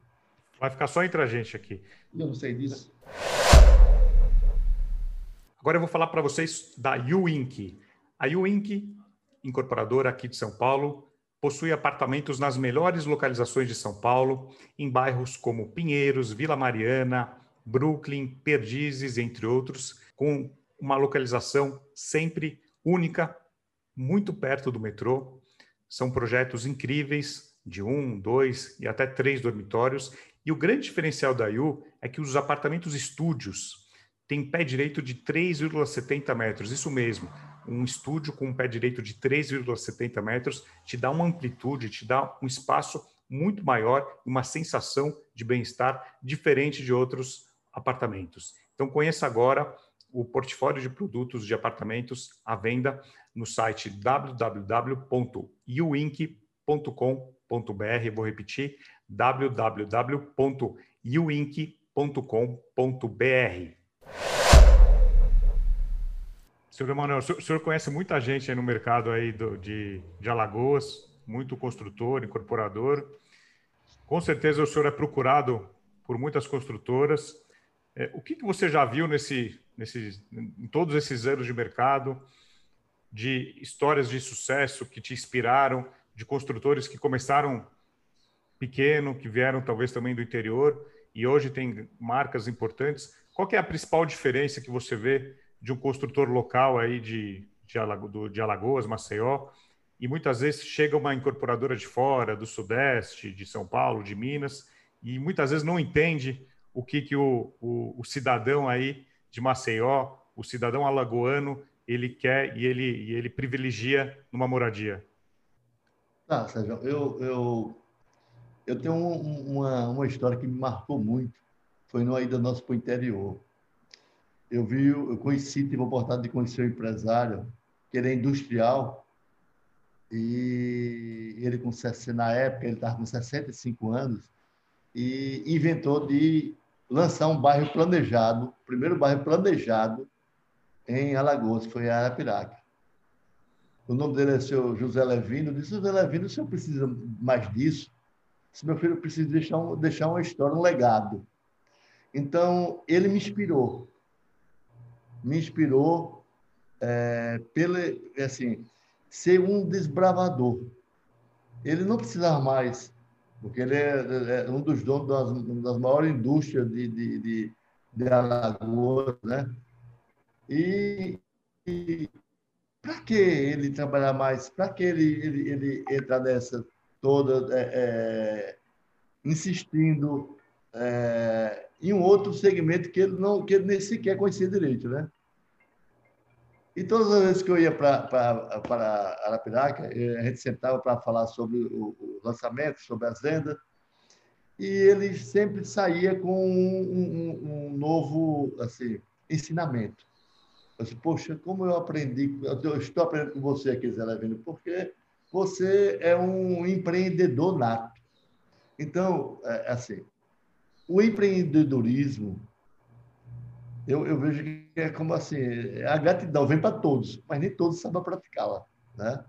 B: Vai ficar só entre a gente aqui.
D: Eu não sei disso.
B: Agora eu vou falar para vocês da Uink. A Uink, incorporadora aqui de São Paulo, Possui apartamentos nas melhores localizações de São Paulo, em bairros como Pinheiros, Vila Mariana, Brooklyn, Perdizes, entre outros, com uma localização sempre única, muito perto do metrô. São projetos incríveis, de um, dois e até três dormitórios. E o grande diferencial da IU é que os apartamentos estúdios têm pé direito de 3,70 metros, isso mesmo um estúdio com um pé direito de 3,70 metros te dá uma amplitude, te dá um espaço muito maior, uma sensação de bem-estar diferente de outros apartamentos. Então conheça agora o portfólio de produtos de apartamentos à venda no site www.uink.com.br. Vou repetir: www.uink.com.br. Senhor Emanuel, o senhor, o senhor conhece muita gente no mercado aí do, de, de Alagoas, muito construtor, incorporador. Com certeza o senhor é procurado por muitas construtoras. É, o que, que você já viu nesse, nesse, em todos esses anos de mercado, de histórias de sucesso que te inspiraram, de construtores que começaram pequeno, que vieram talvez também do interior e hoje tem marcas importantes? Qual é a principal diferença que você vê de um construtor local aí de, de Alagoas, Maceió, e muitas vezes chega uma incorporadora de fora, do Sudeste, de São Paulo, de Minas, e muitas vezes não entende o que, que o, o, o cidadão aí de Maceió, o cidadão alagoano, ele quer e ele, e ele privilegia numa moradia.
C: Tá, Sérgio, eu, eu, eu tenho um, uma, uma história que me marcou muito. Foi numa ida nossa para o interior. Eu vi, eu conheci, tive a oportunidade de conhecer um empresário que ele é industrial e ele com na época ele estava com 65 anos e inventou de lançar um bairro planejado, o primeiro bairro planejado em Alagoas, foi a Arapiraca. O nome dele é seu José Levino. Eu disse, José Levino, o senhor precisa mais disso? Se meu filho precisa deixar, um, deixar uma história, um legado. Então, ele me inspirou. Me inspirou é, assim, ser um desbravador. Ele não precisava mais, porque ele é, é um dos donos das, das maiores indústrias de, de, de, de Alagoas, né? E, e para que ele trabalhar mais? Para que ele, ele, ele entrar nessa toda, é, é, insistindo é, em um outro segmento que ele, não, que ele nem sequer conhecia direito, né? E todas as vezes que eu ia para Arapiraca, eh, a gente sentava para falar sobre o, o, lançamento, sobre as vendas, e ele sempre saía com um, um, um novo assim, ensinamento. Eu disse, poxa, como eu aprendi, eu estou aprendendo com você aqui, Zé Levino, porque você é um empreendedor nato. Então, é, assim, o empreendedorismo eu, eu vejo que é como assim, a gratidão vem para todos, mas nem todos sabem praticá-la, né?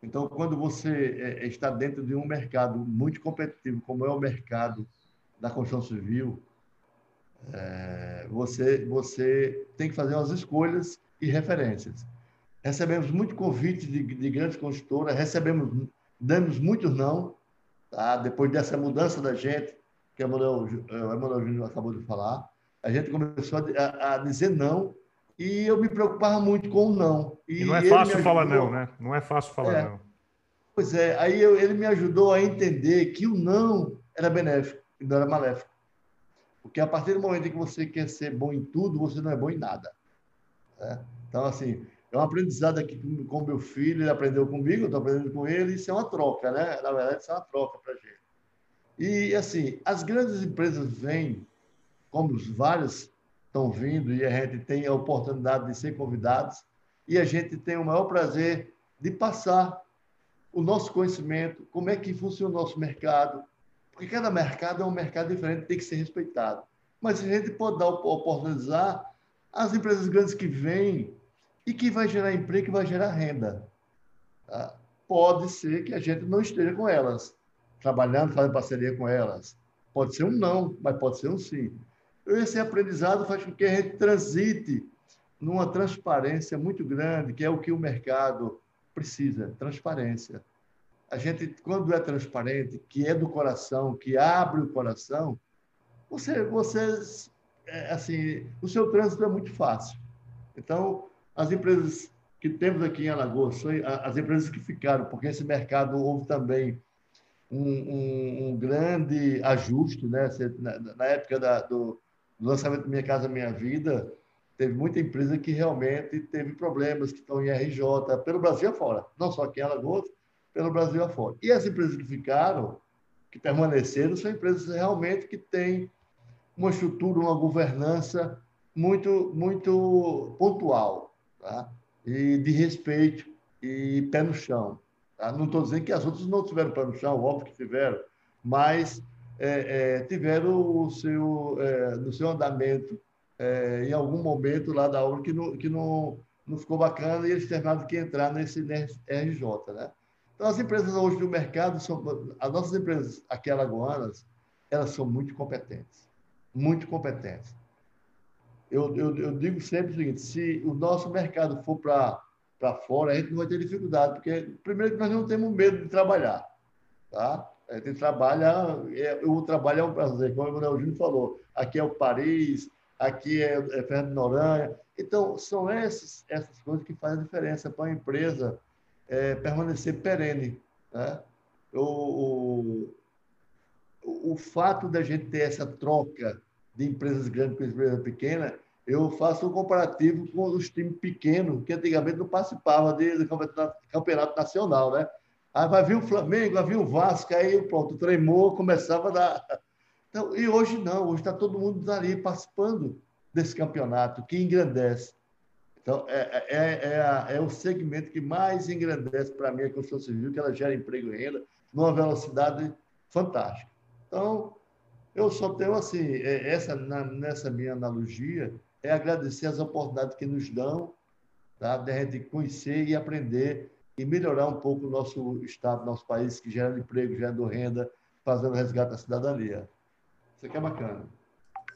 C: Então, quando você é, está dentro de um mercado muito competitivo, como é o mercado da construção civil, é, você, você tem que fazer umas escolhas e referências. Recebemos muito convites de, de grandes construtoras, recebemos, damos muitos não, tá? depois dessa mudança da gente, que o Emanuel Júnior acabou de falar, a gente começou a, a, dizer não e eu me preocupava muito com o não.
B: E, e não é fácil falar não, né? Não é fácil falar é. não.
C: Pois é, aí eu, ele me ajudou a entender que o não era benéfico e não era maléfico. Porque a partir do momento em que você quer ser bom em tudo, você não é bom em nada. Né? Então, assim, é um aprendizado aqui com, com meu filho, ele aprendeu comigo, eu estou aprendendo com ele, isso é uma troca, né? Na verdade, isso é uma troca para a gente. E, assim, as grandes empresas vêm como os vários estão vindo e a gente tem a oportunidade de ser convidados e a gente tem o maior prazer de passar o nosso conhecimento, como é que funciona o nosso mercado, porque cada mercado é um mercado diferente, tem que ser respeitado. Mas a gente pode dar oportunizar as empresas grandes que vêm e que vai gerar emprego, que vai gerar renda. Tá? Pode ser que a gente não esteja com elas, trabalhando, fazendo parceria com elas. Pode ser um não, mas pode ser um sim. Esse aprendizado faz com que a gente transite numa transparência muito grande, que é o que o mercado precisa, transparência. A gente, quando é transparente, que é do coração, que abre o coração, você, você é, assim, o seu trânsito é muito fácil. Então, as empresas que temos aqui em Alagoas, as empresas que ficaram, porque esse mercado houve também um, um, grande ajuste, né? Na, na época da, do, lançamento do Minha Casa Minha Vida, teve muita empresa que realmente teve problemas, que estão em RJ, pelo Brasil afora. Não só aqui em Alagoas, pelo Brasil afora. E as empresas que ficaram, que permaneceram, são empresas realmente que têm uma estrutura, uma governança muito, muito pontual, tá? e de respeito e pé no chão. Tá? Não estou dizendo que as outras não tiveram pé no chão, óbvio que tiveram, mas é, é, tiveram o seu, é, no seu andamento, é, em algum momento lá da obra, que não, que não, não ficou bacana e eles tiveram que entrar nesse RJ. Né? Então, as empresas hoje do mercado, são, as nossas empresas aqui alagoanas, elas são muito competentes, muito competentes. Eu, eu, eu digo sempre o seguinte, se o nosso mercado for para fora, a gente não vai ter dificuldade, porque, primeiro, nós não temos medo de trabalhar, tá? A gente trabalha, é, o trabalho é um prazer, como o Manuel Júnior falou. Aqui é o Paris, aqui é, é Fernando Noronha. Então, são essas, essas coisas que fazem a diferença para a empresa é, permanecer perene. Né? O, o, o fato da gente ter essa troca de empresas grandes com empresas pequenas, eu faço um comparativo com os times pequenos, que antigamente não participavam de, campeonato nacional, né? Aí vai vir o Flamengo, vai vir o Vasco, aí pronto, tremou, começava a dar. Então, e hoje não, hoje está todo mundo ali participando desse campeonato, que engrandece. Então, é, é, é, é o segmento que mais engrandece para mim a construção civil, que ela gera emprego e renda numa velocidade fantástica. Então, eu só tenho assim, essa, na, nessa minha analogia, é agradecer as oportunidades que nos dão, tá? de gente conhecer e aprender e melhorar um pouco o nosso estado, nosso país, que gera emprego, gerando renda, fazendo resgate da cidadania. Isso aqui é bacana.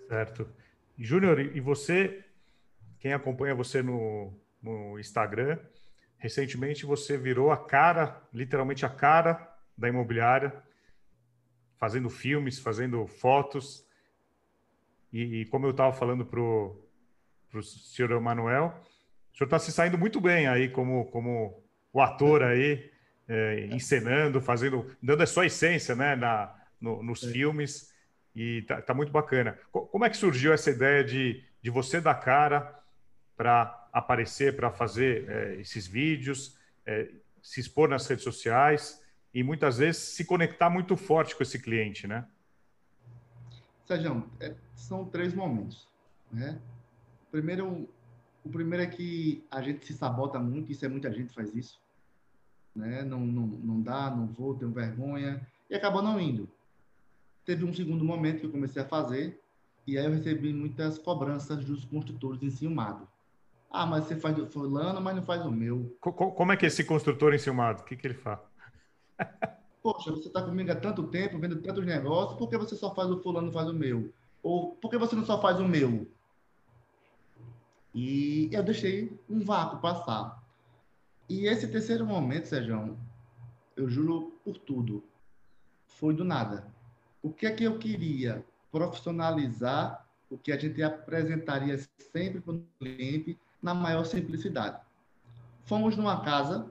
B: Certo. Júnior, e você, quem acompanha você no, no Instagram, recentemente você virou a cara, literalmente a cara da imobiliária, fazendo filmes, fazendo fotos. E, e como eu estava falando para o senhor Emanuel, o senhor está se saindo muito bem aí como, como o ator aí, é, encenando, fazendo, dando a sua essência né, na, no, nos é. filmes. E tá, tá, muito bacana. Como é que surgiu essa ideia de, de você dar cara para aparecer, para fazer é, esses vídeos, é, se expor nas redes sociais e muitas vezes se conectar muito forte com esse cliente, né?
D: Sérgio, é, são três momentos, né? Primeiro, o primeiro é que a gente se sabota muito, isso é muita gente faz isso, né? Não, não, não dá, não vou, tenho vergonha e acabou não indo teve um segundo momento que eu comecei a fazer, e aí eu recebi muitas cobranças dos construtores enciumados. Ah, mas você faz do fulano, mas não faz o meu.
B: Como é que é esse construtor enciumado? O que, que ele faz? [LAUGHS]
D: Poxa, você está comigo há tanto tempo, vendo tantos negócios, por que você só faz o fulano faz o meu? Ou por que você não só faz o meu? E eu deixei um vácuo passar. E esse terceiro momento, Sérgio, eu juro por tudo, foi do nada. O que é que eu queria? Profissionalizar o que a gente apresentaria sempre para o cliente na maior simplicidade. Fomos numa casa,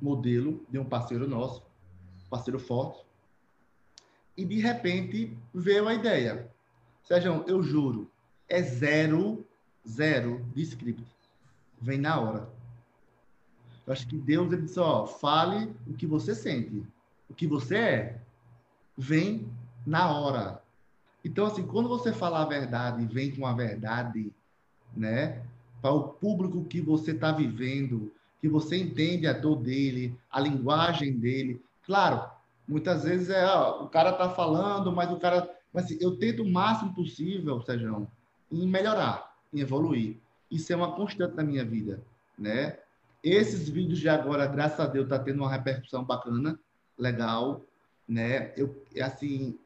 D: modelo de um parceiro nosso, parceiro forte, e de repente veio a ideia. Sérgio, eu juro, é zero, zero de script. Vem na hora. Eu acho que Deus ele disse, ó, fale o que você sente, o que você é. Vem na hora. Então, assim, quando você fala a verdade, vem com a verdade, né? Para o público que você está vivendo, que você entende a dor dele, a linguagem dele. Claro, muitas vezes é, ó, o cara está falando, mas o cara. Mas assim, eu tento o máximo possível, Sérgio, em melhorar, em evoluir. Isso é uma constante na minha vida, né? Esses vídeos de agora, graças a Deus, tá tendo uma repercussão bacana, legal, né? Eu, assim,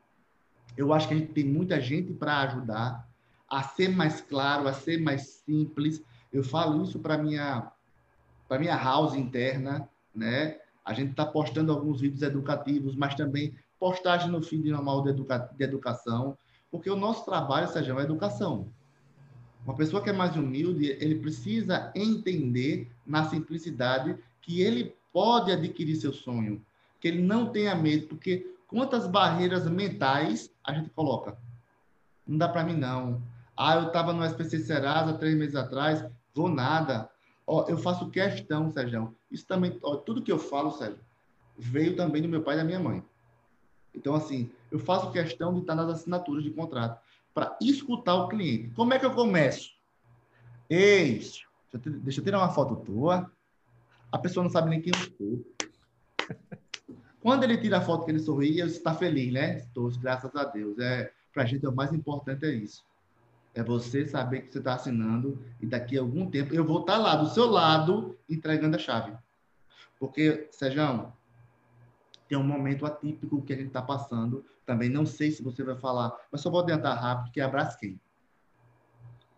D: eu acho que a gente tem muita gente para ajudar a ser mais claro, a ser mais simples. Eu falo isso para minha para minha house interna, né? A gente está postando alguns vídeos educativos, mas também postagem no feed normal de, educa de educação, porque o nosso trabalho, Sérgio, é educação. Uma pessoa que é mais humilde, ele precisa entender na simplicidade que ele pode adquirir seu sonho, que ele não tenha medo, porque quantas barreiras mentais a gente coloca. Não dá para mim, não. Ah, eu estava no SPC Serasa três meses atrás, vou nada. Ó, eu faço questão, Sérgio. Isso também, ó, tudo que eu falo, Sérgio, veio também do meu pai e da minha mãe. Então, assim, eu faço questão de estar nas assinaturas de contrato para escutar o cliente. Como é que eu começo? Ei, deixa eu tirar uma foto tua. A pessoa não sabe nem quem eu sou. Quando ele tira a foto que ele sorri, eu está feliz, né? Estou, graças a Deus. É, para a gente, o mais importante é isso. É você saber que você está assinando e daqui a algum tempo eu vou estar tá lá do seu lado entregando a chave. Porque, Sejão, tem um momento atípico que a gente está passando. Também não sei se você vai falar, mas só vou adiantar rápido que é a Braskem.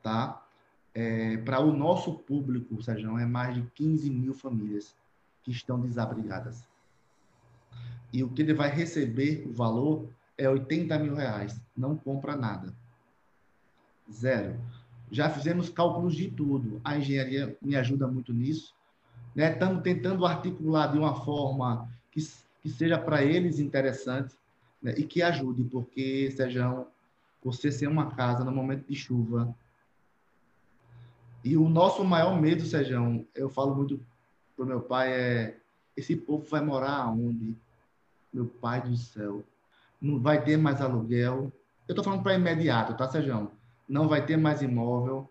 D: Tá? É, para o nosso público, Sejão, é mais de 15 mil famílias que estão desabrigadas e o que ele vai receber, o valor, é 80 mil reais. Não compra nada. Zero. Já fizemos cálculos de tudo. A engenharia me ajuda muito nisso. Né? Estamos tentando articular de uma forma que, que seja para eles interessante né? e que ajude, porque, Sejão, você ser uma casa no momento de chuva. E o nosso maior medo, Sejão, eu falo muito para meu pai, é esse povo vai morar aonde? Meu pai do céu. Não vai ter mais aluguel. Eu estou falando para imediato, tá, Sejão? Não vai ter mais imóvel.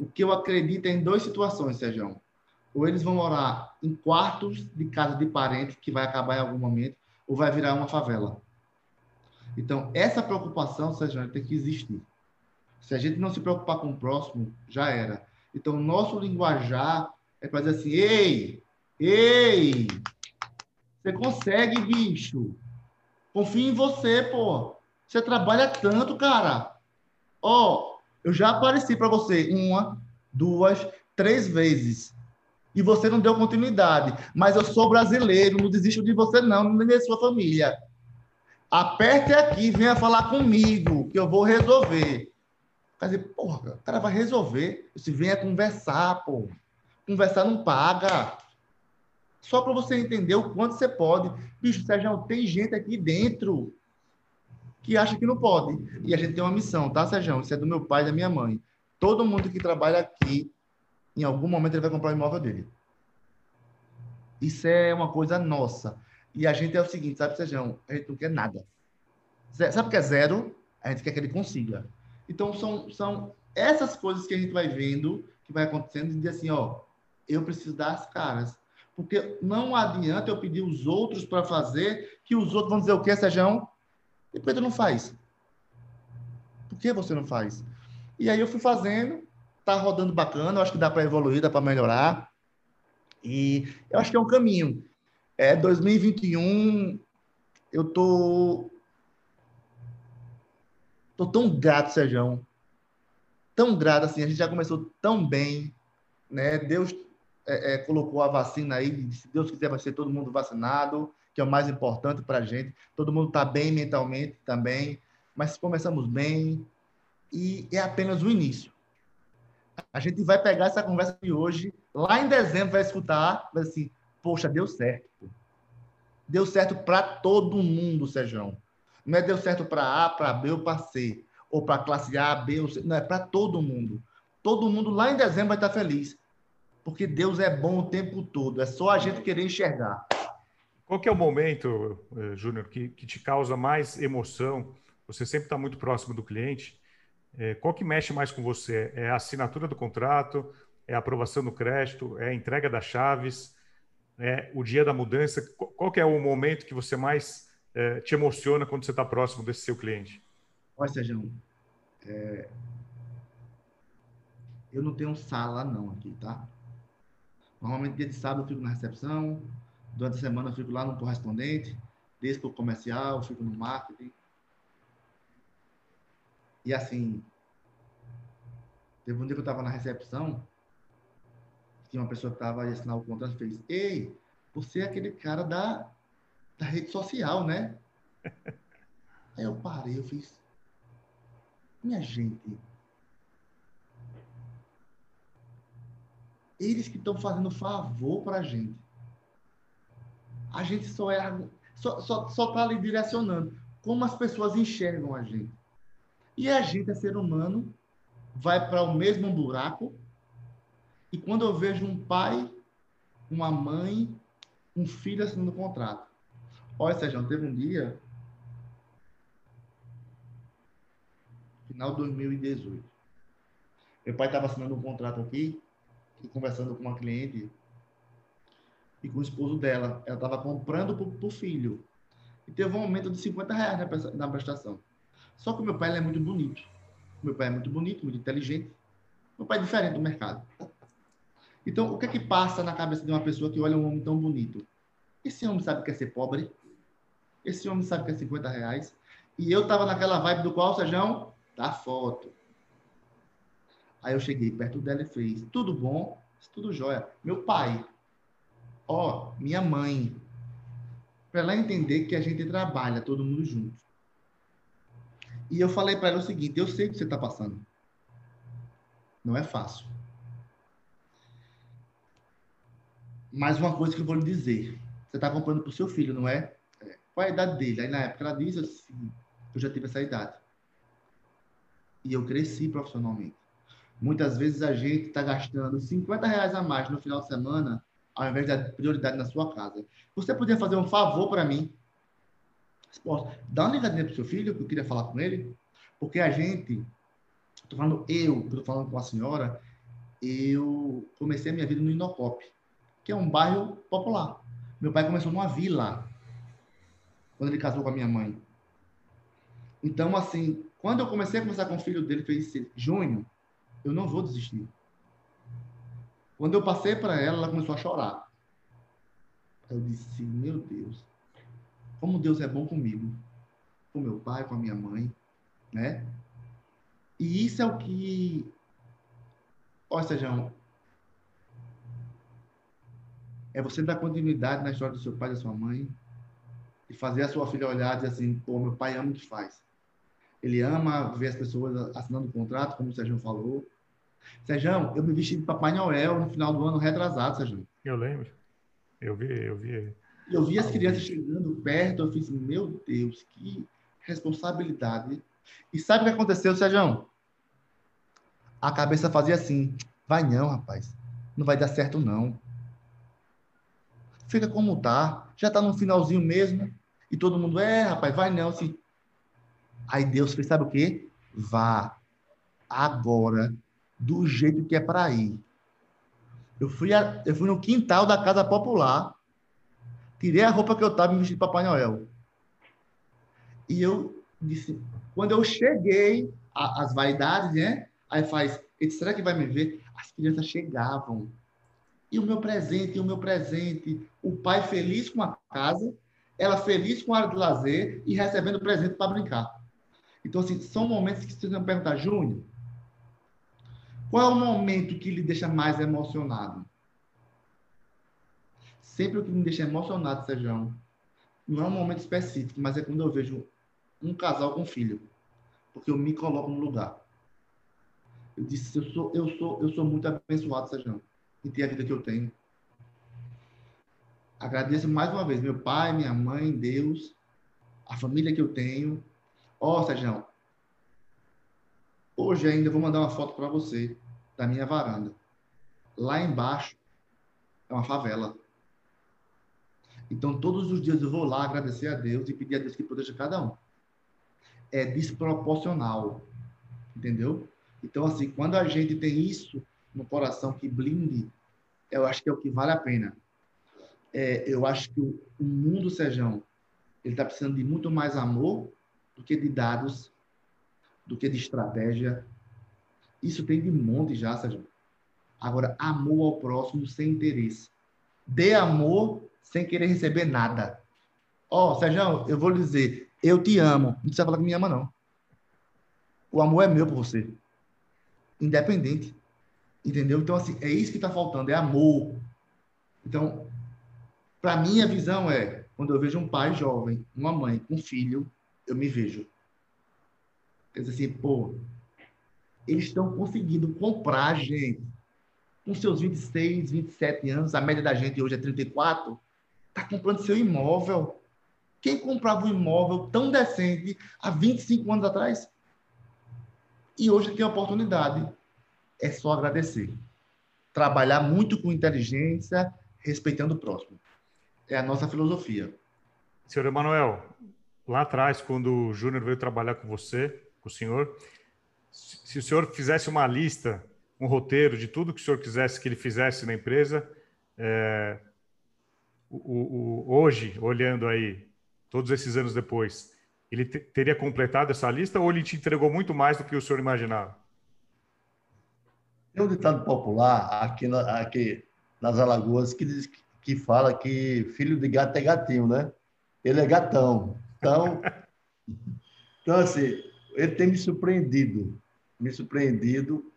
D: O que eu acredito é em duas situações, Sejão. Ou eles vão morar em quartos de casa de parente, que vai acabar em algum momento, ou vai virar uma favela. Então, essa preocupação, Sejão, tem que existir. Se a gente não se preocupar com o próximo, já era. Então, nosso linguajar é para dizer assim: ei, Ei! Você consegue, bicho. Confia em você, pô. Você trabalha tanto, cara. Ó, oh, eu já apareci para você uma, duas, três vezes. E você não deu continuidade. Mas eu sou brasileiro, não desisto de você, não, nem da sua família. Aperte aqui, venha falar comigo, que eu vou resolver. Quer dizer, porra, o cara vai resolver. Se venha conversar, pô. Conversar não paga. Só para você entender o quanto você pode. Bicho, Sérgio, tem gente aqui dentro que acha que não pode. E a gente tem uma missão, tá, Sérgio? Isso é do meu pai e da minha mãe. Todo mundo que trabalha aqui, em algum momento ele vai comprar o imóvel dele. Isso é uma coisa nossa. E a gente é o seguinte, sabe, Sérgio? A gente não quer nada. Sabe o que é zero? A gente quer que ele consiga. Então, são, são essas coisas que a gente vai vendo, que vai acontecendo, e dizer assim, ó, eu preciso dar as caras. Porque não adianta eu pedir os outros para fazer, que os outros vão dizer o quê, Sejão? E que tu não faz? Por que você não faz? E aí eu fui fazendo, tá rodando bacana, eu acho que dá para evoluir, dá para melhorar. E eu acho que é um caminho. É 2021, eu tô tô tão grato, Sejão. Tão grato assim, a gente já começou tão bem, né? Deus é, é, colocou a vacina aí, se Deus quiser vai ser todo mundo vacinado, que é o mais importante para a gente. Todo mundo está bem mentalmente também, mas começamos bem e é apenas o início. A gente vai pegar essa conversa de hoje, lá em dezembro vai escutar, vai assim, poxa, deu certo. Deu certo para todo mundo, Sejão. Não é deu certo para A, para B ou para C, ou para classe A, B ou C, não, é para todo mundo. Todo mundo lá em dezembro vai estar feliz porque Deus é bom o tempo todo, é só a gente querer enxergar.
B: Qual que é o momento, eh, Júnior, que, que te causa mais emoção? Você sempre está muito próximo do cliente. É, qual que mexe mais com você? É a assinatura do contrato? É a aprovação do crédito? É a entrega das chaves? É o dia da mudança? Qual que é o momento que você mais é, te emociona quando você está próximo desse seu cliente?
D: Olha, Sérgio, é... eu não tenho sala não aqui, tá? Normalmente, dia de sábado, eu fico na recepção. Durante a semana, eu fico lá no correspondente. Desço para o comercial, fico no marketing. E assim, teve um dia que eu estava na recepção, tinha uma pessoa que estava a assinar o contrato e fez: Ei, você é aquele cara da, da rede social, né? [LAUGHS] Aí eu parei, eu fiz: Minha gente, Eles que estão fazendo favor para a gente. A gente só é só só só está ali direcionando como as pessoas enxergam a gente. E a gente é ser humano, vai para o mesmo buraco. E quando eu vejo um pai, uma mãe, um filho assinando contrato. Olha, Sérgio, teve um dia, final de 2018. Meu pai estava assinando um contrato aqui conversando com uma cliente e com o esposo dela. Ela estava comprando para o filho. E teve um aumento de 50 reais na, prestação. Só que o meu pai é muito bonito. Meu pai é muito bonito, muito inteligente. Meu pai é diferente do mercado. Então, o que é que passa na cabeça de uma pessoa que olha um homem tão bonito? Esse homem sabe que é ser pobre? Esse homem sabe que é 50 reais? E eu estava naquela vibe do qual, Sejão? Da foto. Aí eu cheguei perto dela e fez, tudo bom? Tudo jóia. Meu pai, ó, minha mãe, para ela entender que a gente trabalha todo mundo junto. E eu falei para ela o seguinte, eu sei o que você está passando. Não é fácil. Mais uma coisa que eu vou lhe dizer. Você está comprando para o seu filho, não é? é? Qual é a idade dele? Aí na época ela diz assim, eu já tive essa idade. E eu cresci profissionalmente. Muitas vezes a gente está gastando 50 reais a mais no final de semana, ao invés da prioridade na sua casa. Você podia fazer um favor para mim? Posso dar uma ligadinha para o seu filho, que eu queria falar com ele, porque a gente, estou falando eu, estou falando com a senhora, eu comecei a minha vida no Inocop, que é um bairro popular. Meu pai começou numa vila, quando ele casou com a minha mãe. Então, assim, quando eu comecei a conversar com o filho dele, fez junho, eu não vou desistir. Quando eu passei para ela, ela começou a chorar. Eu disse, meu Deus, como Deus é bom comigo, com meu pai, com a minha mãe, né? E isso é o que, ó, Sejão, é você dar continuidade na história do seu pai e da sua mãe e fazer a sua filha olhar e dizer assim, pô, meu pai ama o que faz. Ele ama ver as pessoas assinando o contrato, como o Sérgio falou. Sérgio, eu me vesti de Papai Noel no final do ano retrasado, Sérgio.
B: Eu lembro. Eu vi, eu vi.
D: Eu vi as crianças chegando perto, eu fiz, meu Deus, que responsabilidade. E sabe o que aconteceu, Sérgio? A cabeça fazia assim, vai não, rapaz. Não vai dar certo, não. Fica como tá. Já tá no finalzinho mesmo. E todo mundo, é, rapaz, vai não. Se Aí Deus fez, sabe o quê? Vá agora do jeito que é para ir. Eu fui, a, eu fui no quintal da casa popular, tirei a roupa que eu estava e me vesti de Papai Noel. E eu disse, quando eu cheguei, a, as vaidades, né? Aí faz, será que vai me ver? As crianças chegavam. E o meu presente, e o meu presente. O pai feliz com a casa, ela feliz com a área de lazer e recebendo presente para brincar. Então, assim, são momentos que você vai perguntar, Júnior, qual é o momento que lhe deixa mais emocionado? Sempre o que me deixa emocionado, Sérgio, não é um momento específico, mas é quando eu vejo um casal com filho, porque eu me coloco no lugar. Eu disse, eu sou, eu sou, eu sou muito abençoado, Sérgio, em ter a vida que eu tenho. Agradeço mais uma vez meu pai, minha mãe, Deus, a família que eu tenho, Ó, oh, Sérgio, hoje ainda vou mandar uma foto para você da minha varanda. Lá embaixo é uma favela. Então, todos os dias eu vou lá agradecer a Deus e pedir a Deus que proteja cada um. É desproporcional. Entendeu? Então, assim, quando a gente tem isso no coração que blinde, eu acho que é o que vale a pena. É, eu acho que o, o mundo, Sejão, ele está precisando de muito mais amor do que de dados, do que de estratégia. Isso tem de monte já, Sérgio. Agora, amor ao próximo sem interesse. Dê amor sem querer receber nada. Ó, oh, Sérgio, eu vou lhe dizer, eu te amo. Não precisa falar que me ama, não. O amor é meu por você. Independente. Entendeu? Então, assim, é isso que está faltando, é amor. Então, para mim, a visão é, quando eu vejo um pai jovem, uma mãe um filho, eu me vejo. Quer dizer assim, pô, eles estão conseguindo comprar, gente, com seus 26, 27 anos, a média da gente hoje é 34, está comprando seu imóvel. Quem comprava um imóvel tão decente há 25 anos atrás? E hoje tem a oportunidade. É só agradecer. Trabalhar muito com inteligência, respeitando o próximo. É a nossa filosofia.
B: Senhor Emanuel, lá atrás, quando o Júnior veio trabalhar com você, com o senhor, se o senhor fizesse uma lista, um roteiro de tudo que o senhor quisesse que ele fizesse na empresa, é, o, o, hoje, olhando aí, todos esses anos depois, ele te, teria completado essa lista ou ele te entregou muito mais do que o senhor imaginava?
C: Tem um ditado popular aqui, na, aqui nas Alagoas que, diz, que fala que filho de gato é gatinho, né? Ele é gatão. Então, [LAUGHS] então assim, ele tem me surpreendido, me surpreendido,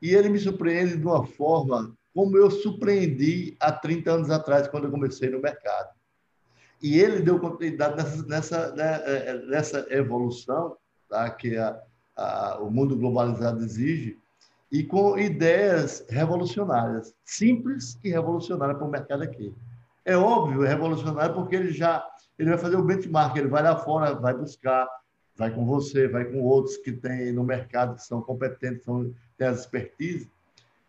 C: e ele me surpreende de uma forma como eu surpreendi há 30 anos atrás, quando eu comecei no mercado. E ele deu continuidade nessa, nessa, né, é, é, nessa evolução tá, que a, a, o mundo globalizado exige, e com ideias revolucionárias, simples e revolucionárias para o mercado aqui. É óbvio, é revolucionário porque ele já ele vai fazer o benchmark, ele vai lá fora, vai buscar, vai com você, vai com outros que tem no mercado que são competentes, são, têm as expertise,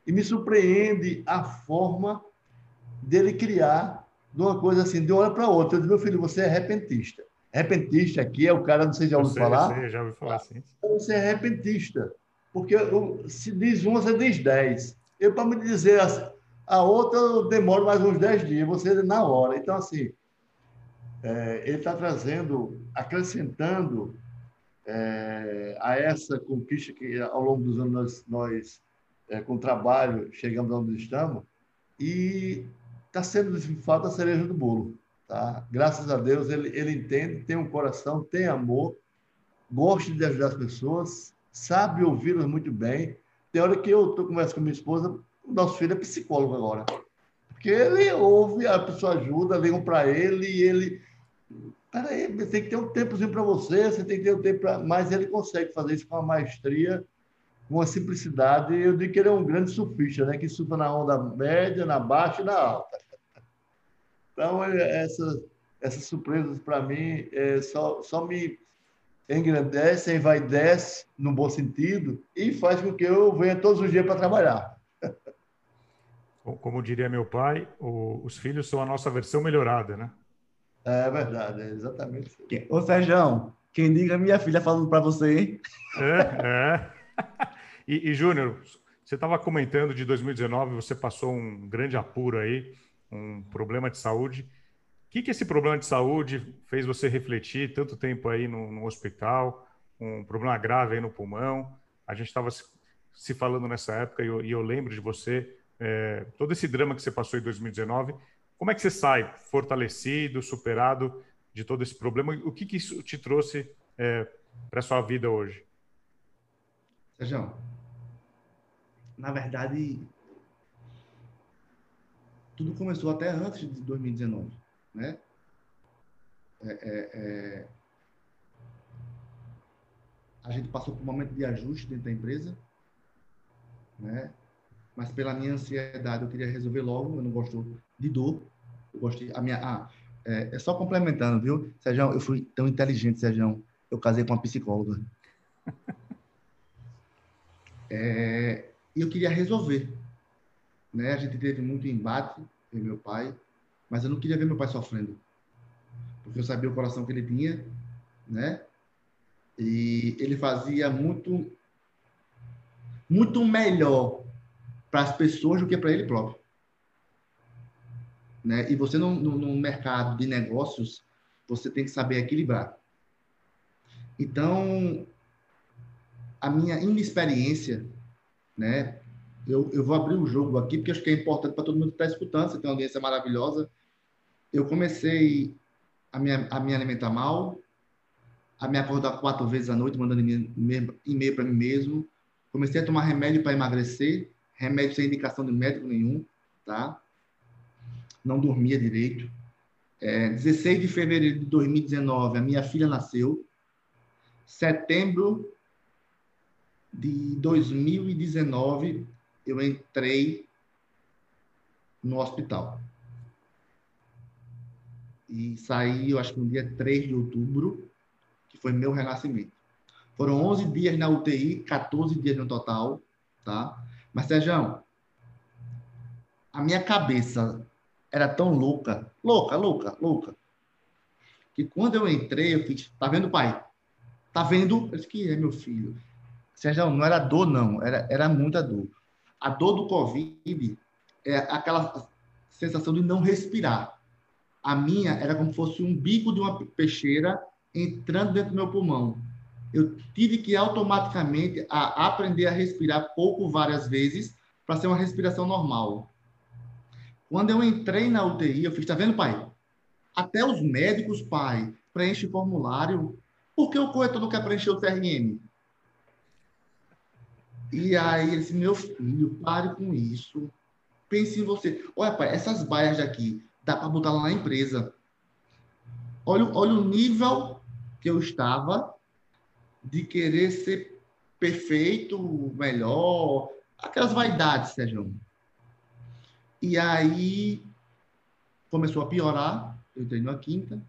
C: e me surpreende a forma dele criar de uma coisa assim, de uma hora para outra. Eu disse, meu filho, você é repentista. Repentista aqui é o cara, não sei se já ouviu falar.
B: Sei, já ouviu falar, sim.
C: Você é repentista. Porque se diz uma, você diz dez. Eu, para me dizer a, a outra, eu demoro mais uns dez dias, você na hora. Então, assim, é, ele está trazendo, acrescentando é, a essa conquista que ao longo dos anos nós, nós é, com trabalho, chegamos onde estamos, e está sendo, de fato, a cereja do bolo. Tá? Graças a Deus, ele, ele entende, tem um coração, tem amor, gosta de ajudar as pessoas, sabe ouvi-las muito bem. Tem hora que eu estou conversando com minha esposa, o nosso filho é psicólogo agora. Porque ele ouve, a pessoa ajuda, ligam para ele e ele. Peraí, tem que ter um tempozinho para você, você tem que ter um tempo para. Mas ele consegue fazer isso com uma maestria, uma simplicidade. Eu digo que ele é um grande surfista, né? Que surfa na onda média, na baixa e na alta. Então, é, essas, essas surpresas, para mim, é, só, só me engrandece, envaidece, no bom sentido, e faz com que eu venha todos os dias para trabalhar.
B: Como diria meu pai, o, os filhos são a nossa versão melhorada, né?
C: É verdade, é exatamente.
D: Ô, Sérgio, quem diga minha filha falando para você.
B: É, é. [LAUGHS] E, e Júnior, você estava comentando de 2019, você passou um grande apuro aí, um problema de saúde. O que, que esse problema de saúde fez você refletir tanto tempo aí no, no hospital, um problema grave aí no pulmão? A gente estava se, se, falando nessa época e eu, e eu lembro de você, é, todo esse drama que você passou em 2019. Como é que você sai fortalecido, superado de todo esse problema? O que, que isso te trouxe é, para a sua vida hoje?
D: Sérgio, na verdade, tudo começou até antes de 2019 né? É, é, é... A gente passou por um momento de ajuste dentro da empresa, né? Mas pela minha ansiedade eu queria resolver logo. Eu não gosto de dor. Eu gosto de, a minha ah, é, é só complementando, viu, Sérgio? Eu fui tão inteligente, Sérgio. Eu casei com uma psicóloga. [LAUGHS] É, e eu queria resolver. Né? A gente teve muito embate, eu meu pai, mas eu não queria ver meu pai sofrendo. Porque eu sabia o coração que ele tinha, né? E ele fazia muito muito melhor para as pessoas do que para ele próprio. Né? E você no, no, no, mercado de negócios, você tem que saber equilibrar. Então, a minha inexperiência, né? Eu, eu vou abrir o jogo aqui porque acho que é importante para todo mundo que está escutando. Você tem uma audiência maravilhosa eu comecei a me, a me alimentar mal, a me acordar quatro vezes à noite, mandando e-mail para mim mesmo. Comecei a tomar remédio para emagrecer, remédio sem indicação de médico nenhum, tá? Não dormia direito. É, 16 de fevereiro de 2019, a minha filha nasceu. Setembro de 2019, eu entrei no hospital e saí, eu acho que no dia 3 de outubro, que foi meu renascimento. Foram 11 dias na UTI, 14 dias no total, tá? Mas, Sérgio, a minha cabeça era tão louca, louca, louca, louca, que quando eu entrei, eu fiz, tá vendo, pai? Tá vendo? Eu disse, que é, meu filho? Sérgio, não era dor, não, era, era muita dor. A dor do Covid é aquela sensação de não respirar. A minha era como se fosse um bico de uma peixeira entrando dentro do meu pulmão. Eu tive que automaticamente a aprender a respirar pouco várias vezes para ser uma respiração normal. Quando eu entrei na UTI, eu fiz, tá vendo, pai? Até os médicos, pai, preenchem formulário. Por que o corretor não quer preencher o CRM? E aí ele disse, meu filho, pare com isso. Pense em você. Olha, pai, essas baias aqui, dá para botar lá na empresa. Olha, olha o nível que eu estava de querer ser perfeito, melhor, aquelas vaidades, Sérgio. E aí começou a piorar. Eu entrei na quinta.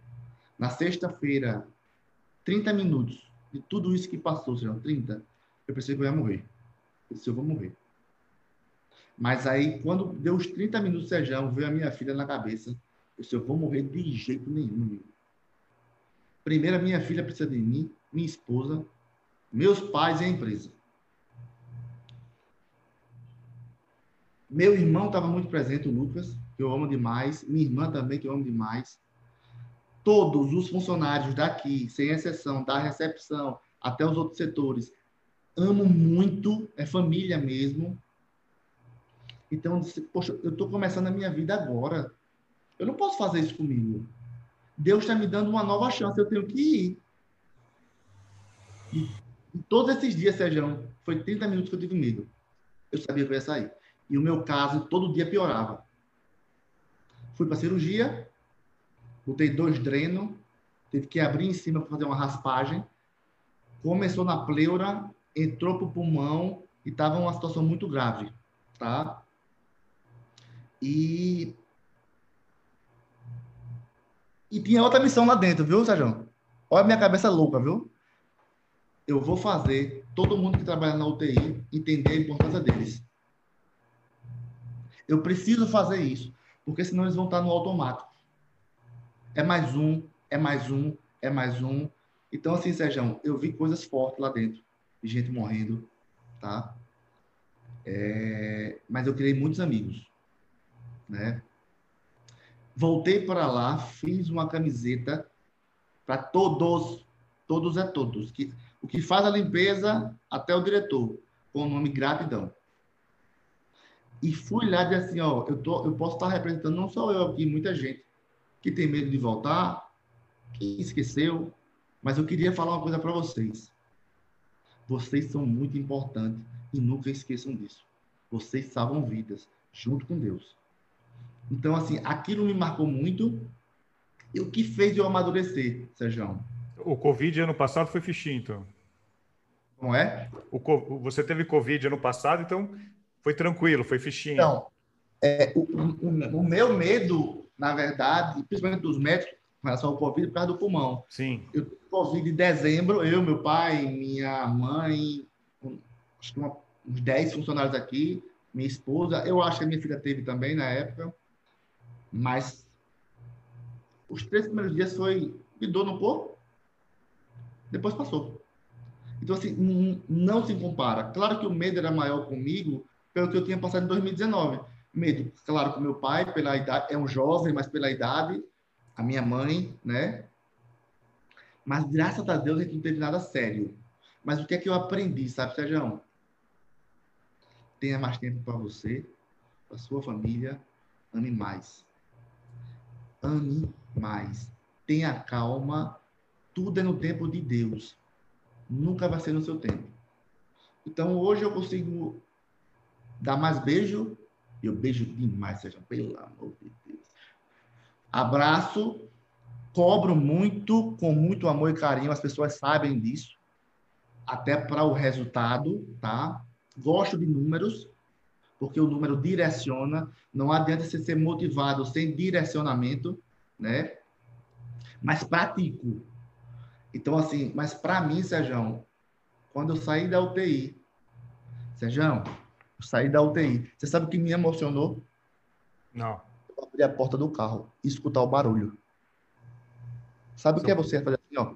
D: Na sexta-feira, 30 minutos de tudo isso que passou, Sérgio, 30, eu pensei que eu ia morrer. Disse, eu vou morrer. Mas aí, quando deu os 30 minutos, Sérgio, veio a minha filha na cabeça. Eu disse, eu vou morrer de jeito nenhum. Primeiro, a minha filha precisa de mim, minha esposa, meus pais e a empresa. Meu irmão estava muito presente, o Lucas, que eu amo demais. Minha irmã também, que eu amo demais. Todos os funcionários daqui, sem exceção, da recepção até os outros setores, amo muito, é família mesmo. Então, eu disse, poxa, eu estou começando a minha vida agora. Eu não posso fazer isso comigo. Deus está me dando uma nova chance, eu tenho que ir. E, todos esses dias, Sérgio, foi 30 minutos que eu tive medo. Eu sabia que eu ia sair. E o meu caso todo dia piorava. Fui para cirurgia, botei dois drenos, tive que abrir em cima para fazer uma raspagem. Começou na pleura, entrou para o pulmão e estava uma situação muito grave, tá? E e tinha outra missão lá dentro, viu, Sérgio? Olha a minha cabeça louca, viu? Eu vou fazer todo mundo que trabalha na UTI entender a importância deles. Eu preciso fazer isso, porque senão eles vão estar no automático. É mais um, é mais um, é mais um. Então, assim, Sérgio, eu vi coisas fortes lá dentro, de gente morrendo, tá? É... Mas eu criei muitos amigos, né? Voltei para lá, fiz uma camiseta para todos, todos é todos, que, o que faz a limpeza até o diretor, com o nome Gratidão. E fui lá e disse assim, ó, eu, tô, eu posso estar representando não só eu aqui, muita gente que tem medo de voltar, que esqueceu, mas eu queria falar uma coisa para vocês. Vocês são muito importantes e nunca esqueçam disso. Vocês salvam vidas, junto com Deus. Então, assim, aquilo me marcou muito e o que fez eu amadurecer, Sérgio.
B: O Covid ano passado foi fichinho, então.
D: Não é?
B: O, você teve Covid ano passado, então foi tranquilo, foi fichinho.
D: Então, é, o, o, o, meu medo, na verdade, principalmente dos médicos, com relação ao Covid, por causa do pulmão.
B: Sim.
D: Eu tive Covid em dezembro, eu, meu pai, minha mãe, acho que uma, uns 10 funcionários aqui, minha esposa, eu acho que a minha filha teve também na época. Mas os três primeiros dias foi de dor no corpo, depois passou. Então, assim, não se compara. Claro que o medo era maior comigo pelo que eu tinha passado em 2019. Medo, claro, com meu pai, pela idade, é um jovem, mas pela idade, a minha mãe, né? Mas graças a Deus a gente não teve nada sério. Mas o que é que eu aprendi, sabe, Sérgio? Tenha mais tempo para você, para sua família, ame mais ame mais. Tenha calma. Tudo é no tempo de Deus. Nunca vai ser no seu tempo. Então, hoje eu consigo dar mais beijo. Eu beijo demais, seja pelo amor de Deus. Abraço. Cobro muito, com muito amor e carinho. As pessoas sabem disso. Até para o resultado, tá? Gosto de números porque o número direciona. Não adianta você ser motivado sem direcionamento, né? Mas pratico. Então, assim, mas para mim, Sérgio, quando eu saí da UTI, Sérgio, eu saí da UTI, você sabe o que me emocionou?
B: Não.
D: Abrir a porta do carro e escutar o barulho. Sabe São... o que é você fazer assim, ó?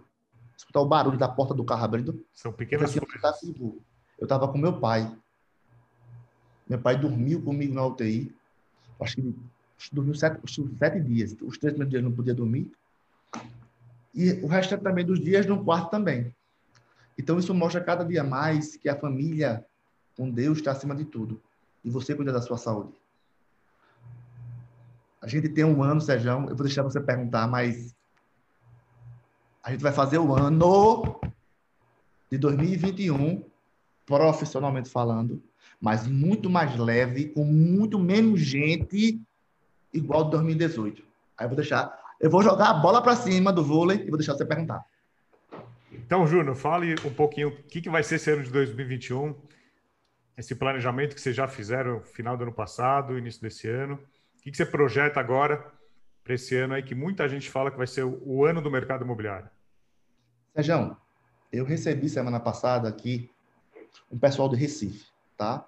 D: Escutar o barulho da porta do carro abrindo?
B: São pequenas
D: assim, coisas. Eu estava com meu pai. Meu pai dormiu comigo na UTI. Acho que, acho que dormiu sete, sete dias. Os três primeiros dias não podia dormir. E o resto também dos dias no quarto também. Então, isso mostra cada dia mais que a família com Deus está acima de tudo. E você cuida da sua saúde. A gente tem um ano, Sérgio, eu vou deixar você perguntar, mas a gente vai fazer o ano de 2021, profissionalmente falando, mas muito mais leve, com muito menos gente, igual de 2018. Aí eu vou deixar, eu vou jogar a bola para cima do vôlei e vou deixar você perguntar.
B: Então, Júnior, fale um pouquinho o que, que vai ser esse ano de 2021. esse planejamento que vocês já fizeram no final do ano passado, início desse ano? O que você projeta agora para esse ano aí que muita gente fala que vai ser o ano do mercado imobiliário?
D: Sérgio, eu recebi semana passada aqui um pessoal do Recife, tá?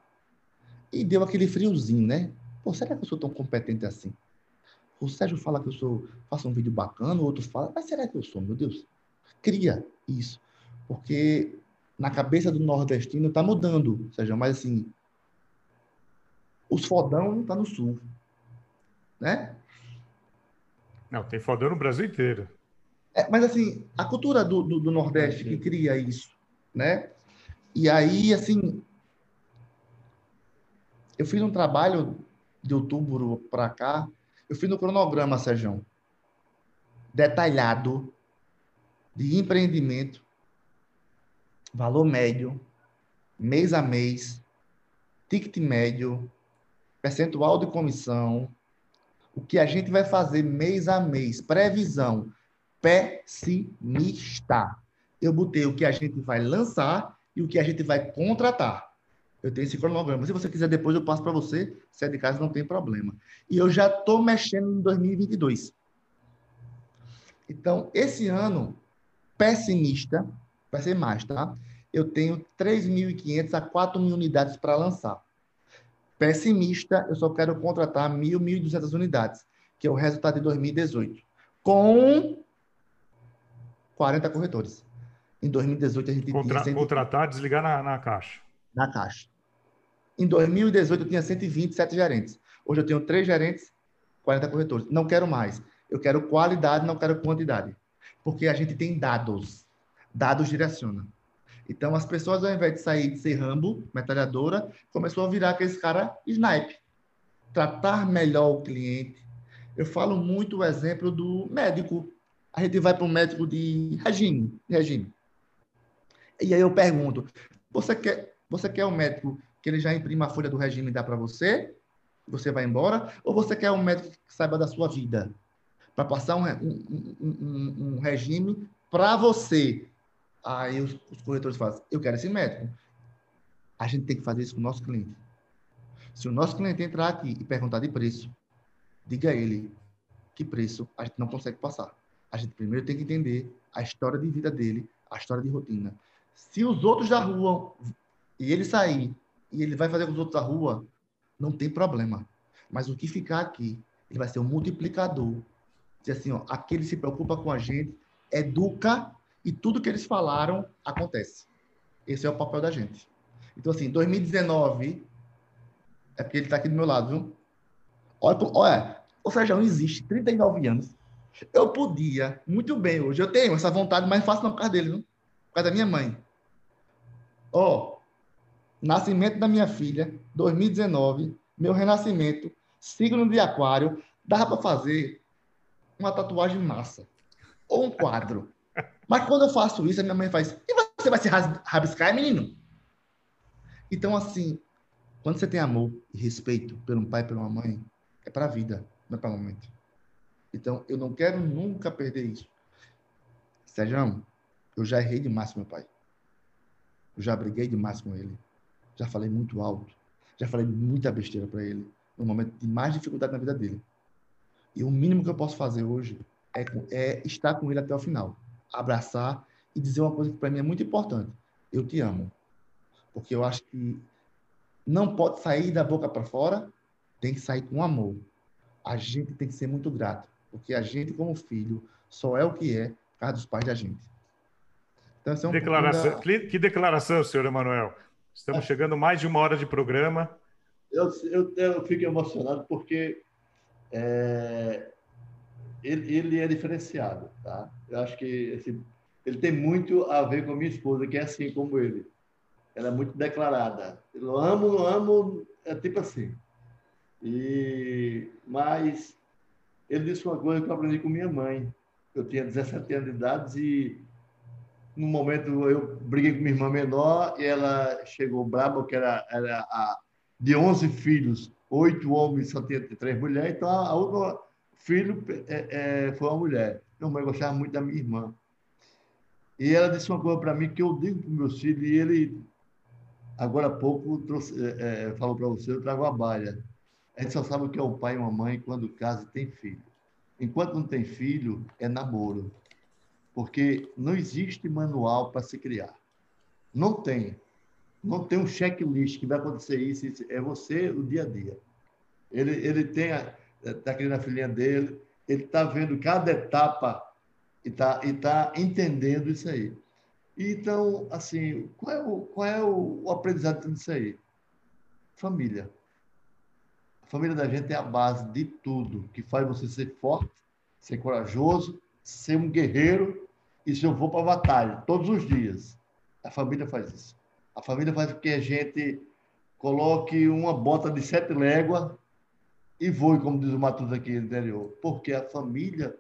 D: E deu aquele friozinho, né? Pô, será que eu sou tão competente assim? O Sérgio fala que eu sou, faço um vídeo bacana, o outro fala, mas será que eu sou, meu Deus? Cria isso. Porque na cabeça do nordestino está mudando, Sérgio, mas assim, os fodão tá no sul, né?
B: Não, tem fodão no Brasil inteiro.
D: É, mas assim, a cultura do, do, do Nordeste que cria isso, né? E aí, assim, eu fiz um trabalho de outubro para cá, eu fiz no cronograma, Sérgio, detalhado de empreendimento, valor médio, mês a mês, ticket médio, percentual de comissão, o que a gente vai fazer mês a mês, previsão pessimista. Eu botei o que a gente vai lançar e o que a gente vai contratar. Eu tenho esse cronograma. Se você quiser depois, eu passo para você. Se é de casa, não tem problema. E eu já estou mexendo em 2022. Então, esse ano, pessimista, vai ser mais, tá? Eu tenho 3.500 a 4.000 unidades para lançar. Pessimista, eu só quero contratar 1.000, 1.200 unidades, que é o resultado de 2018. Com 40 corretores. Em 2018, a gente
B: Contra, tinha... Contratar, desligar na, na caixa.
D: Na caixa. Em 2018, eu tinha 127 gerentes. Hoje eu tenho três gerentes, 40 corretores. Não quero mais. Eu quero qualidade, não quero quantidade. Porque a gente tem dados. Dados direcionam. Então, as pessoas, ao invés de sair de ser Rambo, metralhadora, começou a virar aqueles cara snipe. Tratar melhor o cliente. Eu falo muito o exemplo do médico. A gente vai para um médico de regime, regime. E aí eu pergunto, você quer, você quer um médico que ele já imprima a folha do regime e dá para você, você vai embora, ou você quer um médico que saiba da sua vida, para passar um, um, um, um regime para você. Aí os, os corretores fazem, eu quero esse médico. A gente tem que fazer isso com o nosso cliente. Se o nosso cliente entrar aqui e perguntar de preço, diga a ele que preço a gente não consegue passar. A gente primeiro tem que entender a história de vida dele, a história de rotina. Se os outros da rua e ele sair e ele vai fazer com os outros da rua, não tem problema. Mas o que ficar aqui, ele vai ser um multiplicador. Dizer assim, ó, aquele se preocupa com a gente, educa e tudo que eles falaram acontece. Esse é o papel da gente. Então, assim, 2019, é porque ele está aqui do meu lado, viu? Olha, olha o Sérgio existe 39 anos. Eu podia, muito bem hoje, eu tenho essa vontade, mas faço na casa dele, viu? Por causa da minha mãe. Ó, oh, Nascimento da minha filha, 2019, meu renascimento, signo de aquário, dava para fazer uma tatuagem massa ou um quadro. Mas quando eu faço isso, a minha mãe faz, e você vai se rabiscar, menino? Então, assim, quando você tem amor e respeito pelo pai e pela mãe, é para a vida, não é para o momento. Então, eu não quero nunca perder isso. Sérgio, eu já errei demais com meu pai. Eu já briguei demais com ele já falei muito alto, já falei muita besteira para ele, no momento de mais dificuldade na vida dele. E o mínimo que eu posso fazer hoje é, é estar com ele até o final, abraçar e dizer uma coisa que para mim é muito importante: eu te amo. Porque eu acho que não pode sair da boca para fora, tem que sair com amor. A gente tem que ser muito grato, porque a gente, como filho, só é o que é por causa dos pais da gente.
B: Então, é um declaração, da... Que declaração, senhor Emanuel. Estamos é. chegando mais de uma hora de programa.
C: Eu, eu, eu fico emocionado porque é, ele, ele, é diferenciado, tá? Eu acho que esse, ele tem muito a ver com minha esposa, que é assim como ele. Ela é muito declarada. Eu amo, amo, é tipo assim. E, mas ele disse uma coisa que eu aprendi com minha mãe. Eu tinha 17 anos de idade e no momento eu briguei com minha irmã menor e ela chegou braba, que era, era a, de 11 filhos, oito homens, só tinha três mulheres, então a, a filho é, é, foi uma mulher. Minha mãe gostava muito da minha irmã. E ela disse uma coisa para mim que eu digo para meus filhos, e ele agora há pouco trouxe, é, é falou para você, eu trago a baia. A gente só sabe o que é um pai e uma mãe quando casa e tem filho. Enquanto não tem filho, é namoro. Porque não existe manual para se criar. Não tem. Não tem um checklist que vai acontecer isso, isso. É você o dia a dia. Ele, ele tem está criando a filhinha dele, ele está vendo cada etapa e está e tá entendendo isso aí. Então, assim, qual é o, qual é o aprendizado disso aí? Família. A família da gente é a base de tudo, que faz você ser forte, ser corajoso, ser um guerreiro e se eu vou para a batalha todos os dias. A família faz isso. A família faz com que a gente coloque uma bota de sete léguas e voe, como diz o Matus aqui no interior. Porque a família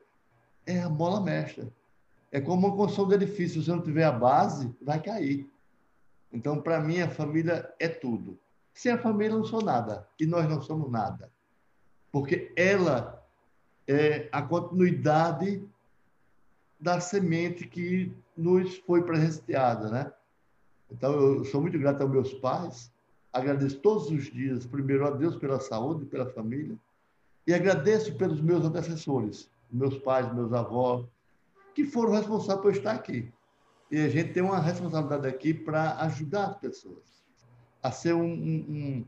C: é a mola mestra. É como uma construção de edifício. Se não tiver a base, vai cair. Então, para mim, a família é tudo. Sem a família, eu não sou nada. E nós não somos nada. Porque ela é a continuidade da semente que nos foi presenteada, né? Então, eu sou muito grato aos meus pais, agradeço todos os dias, primeiro a Deus pela saúde, pela família, e agradeço pelos meus antecessores, meus pais, meus avós, que foram responsáveis por estar aqui. E a gente tem uma responsabilidade aqui para ajudar as pessoas a ser um, um,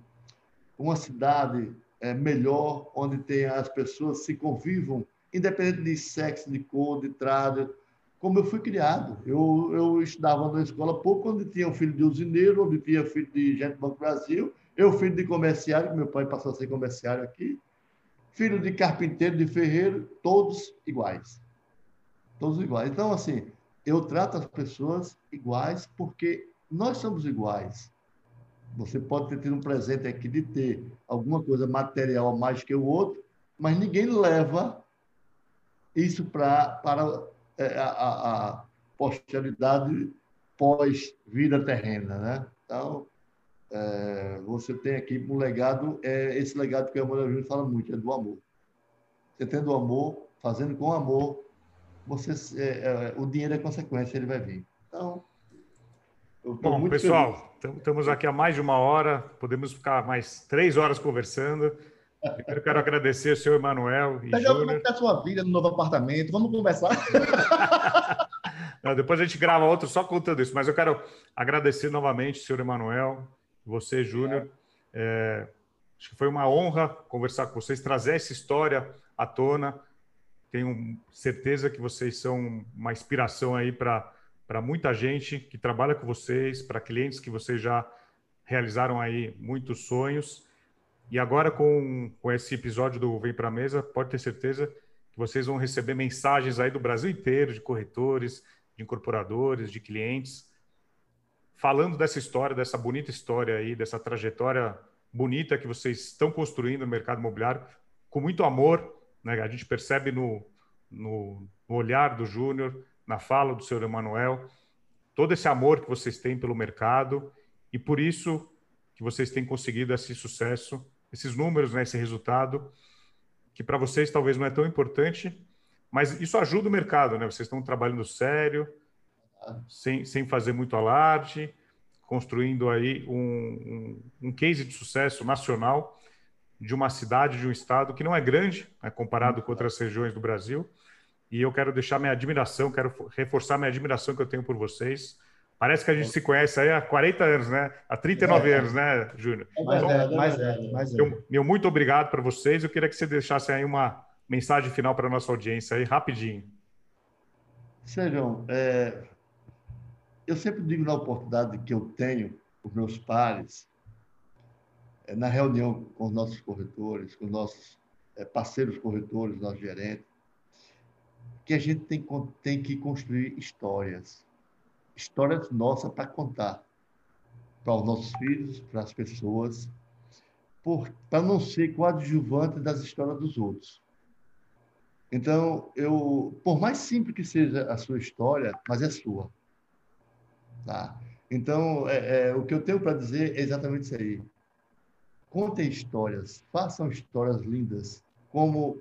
C: uma cidade é, melhor, onde tem as pessoas se convivam, independente de sexo, de cor, de trado, como eu fui criado. Eu, eu estudava na escola pouco, onde tinha um filho de usineiro, onde tinha filho de gente do Banco Brasil, eu filho de comerciário, meu pai passou a ser comerciário aqui, filho de carpinteiro, de ferreiro, todos iguais. Todos iguais. Então, assim, eu trato as pessoas iguais porque nós somos iguais. Você pode ter tido um presente aqui de ter alguma coisa material a mais que o outro, mas ninguém leva isso pra, para a, a posteridade pós-vida terrena, né? Então, é, você tem aqui um legado, é esse legado que a Maria Júnior fala muito, é do amor. Você tendo amor, fazendo com amor, você, é, é, o dinheiro é consequência, ele vai vir. Então,
B: Bom, pessoal, estamos aqui há mais de uma hora, podemos ficar mais três horas conversando. Primeiro quero agradecer ao senhor Emanuel e Júnior. Como é
D: a sua vida no novo apartamento? Vamos conversar. [LAUGHS]
B: Não, depois a gente grava outro só contando isso, mas eu quero agradecer novamente, senhor Emanuel, você, Júnior. É, acho que foi uma honra conversar com vocês, trazer essa história à tona. Tenho certeza que vocês são uma inspiração aí para muita gente que trabalha com vocês, para clientes que vocês já realizaram aí muitos sonhos. E agora, com, com esse episódio do Vem para a Mesa, pode ter certeza que vocês vão receber mensagens aí do Brasil inteiro, de corretores, de incorporadores, de clientes, falando dessa história, dessa bonita história aí, dessa trajetória bonita que vocês estão construindo no mercado imobiliário, com muito amor. Né? A gente percebe no, no, no olhar do Júnior, na fala do senhor Emanuel, todo esse amor que vocês têm pelo mercado e por isso que vocês têm conseguido esse sucesso esses números, né, esse resultado, que para vocês talvez não é tão importante, mas isso ajuda o mercado, né? Vocês estão trabalhando sério, sem, sem fazer muito alarde, construindo aí um, um, um case de sucesso nacional de uma cidade, de um estado que não é grande, né, comparado com outras regiões do Brasil. E eu quero deixar minha admiração, quero reforçar minha admiração que eu tenho por vocês Parece que a gente se conhece aí há 40 anos, né? Há 39 é, anos, né, Júnior?
D: É mais então, mais é, mais
B: meu, meu muito obrigado para vocês. Eu queria que você deixasse aí uma mensagem final para a nossa audiência aí, rapidinho.
C: Sérgio, é, eu sempre digo na oportunidade que eu tenho com meus pares, é, na reunião com os nossos corretores, com os nossos é, parceiros corretores, nossos gerentes, que a gente tem, tem que construir histórias histórias nossas para contar para os nossos filhos, para as pessoas, para não ser coadjuvante das histórias dos outros. Então, eu, por mais simples que seja a sua história, mas é sua. Tá? Então, é, é o que eu tenho para dizer é exatamente isso aí. Contem histórias, façam histórias lindas, como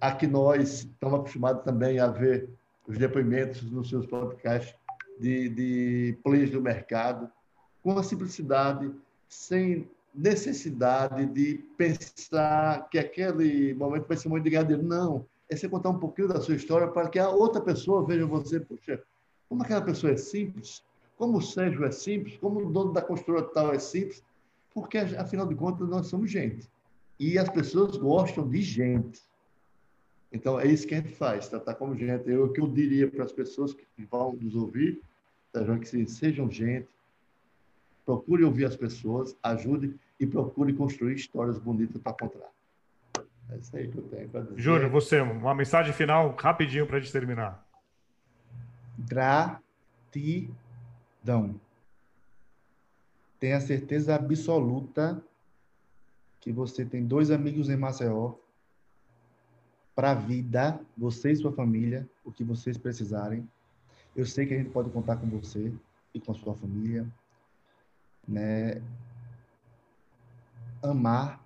C: a que nós estamos acostumados também a ver os depoimentos nos seus podcasts de, de players do mercado. com a simplicidade, sem necessidade de pensar que aquele momento vai ser muito ligado Não, é você contar um pouquinho da sua história para que a outra pessoa veja você, poxa, como aquela pessoa é simples, como o Sérgio é simples, como o dono da construtora tal é simples, porque, afinal de contas, nós somos gente. E as pessoas gostam de gente. Então, é isso que a gente faz, tratar como gente. Eu, o que eu diria para as pessoas que vão nos ouvir, Sérgio, é que sejam gente, procure ouvir as pessoas, ajude e procure construir histórias bonitas para contar.
B: É isso aí que eu tenho para dizer. Júnior, você, uma mensagem final rapidinho para a gente terminar.
D: Gratidão. Tenha certeza absoluta que você tem dois amigos em Maceió para a vida, você e sua família, o que vocês precisarem. Eu sei que a gente pode contar com você e com a sua família, né? Amar,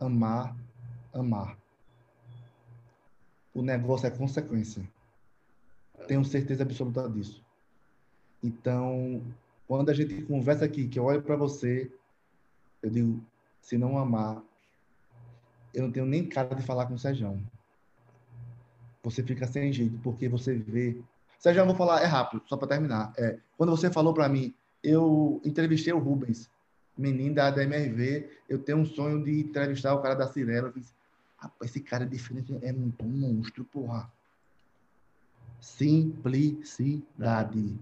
D: amar, amar. O negócio é consequência. Tenho certeza absoluta disso. Então, quando a gente conversa aqui, que eu olho para você, eu digo, se não amar, eu não tenho nem cara de falar com o Sérgio. Você fica sem jeito, porque você vê. Sérgio, eu vou falar, é rápido, só para terminar. É, quando você falou para mim, eu entrevistei o Rubens, menino da, da MRV, eu tenho um sonho de entrevistar o cara da Cirela. Eu disse, esse cara é diferente, é muito um monstro, porra. Simplicidade.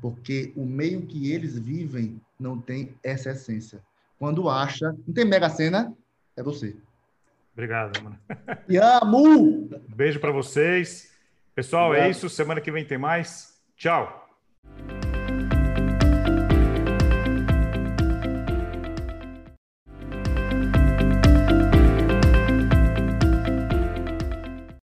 D: Porque o meio que eles vivem não tem essa essência. Quando acha, não tem mega cena, é você.
B: Obrigado, mano.
D: E amo!
B: Beijo para vocês. Pessoal, é Obrigado. é isso. Semana que vem tem mais. Tchau.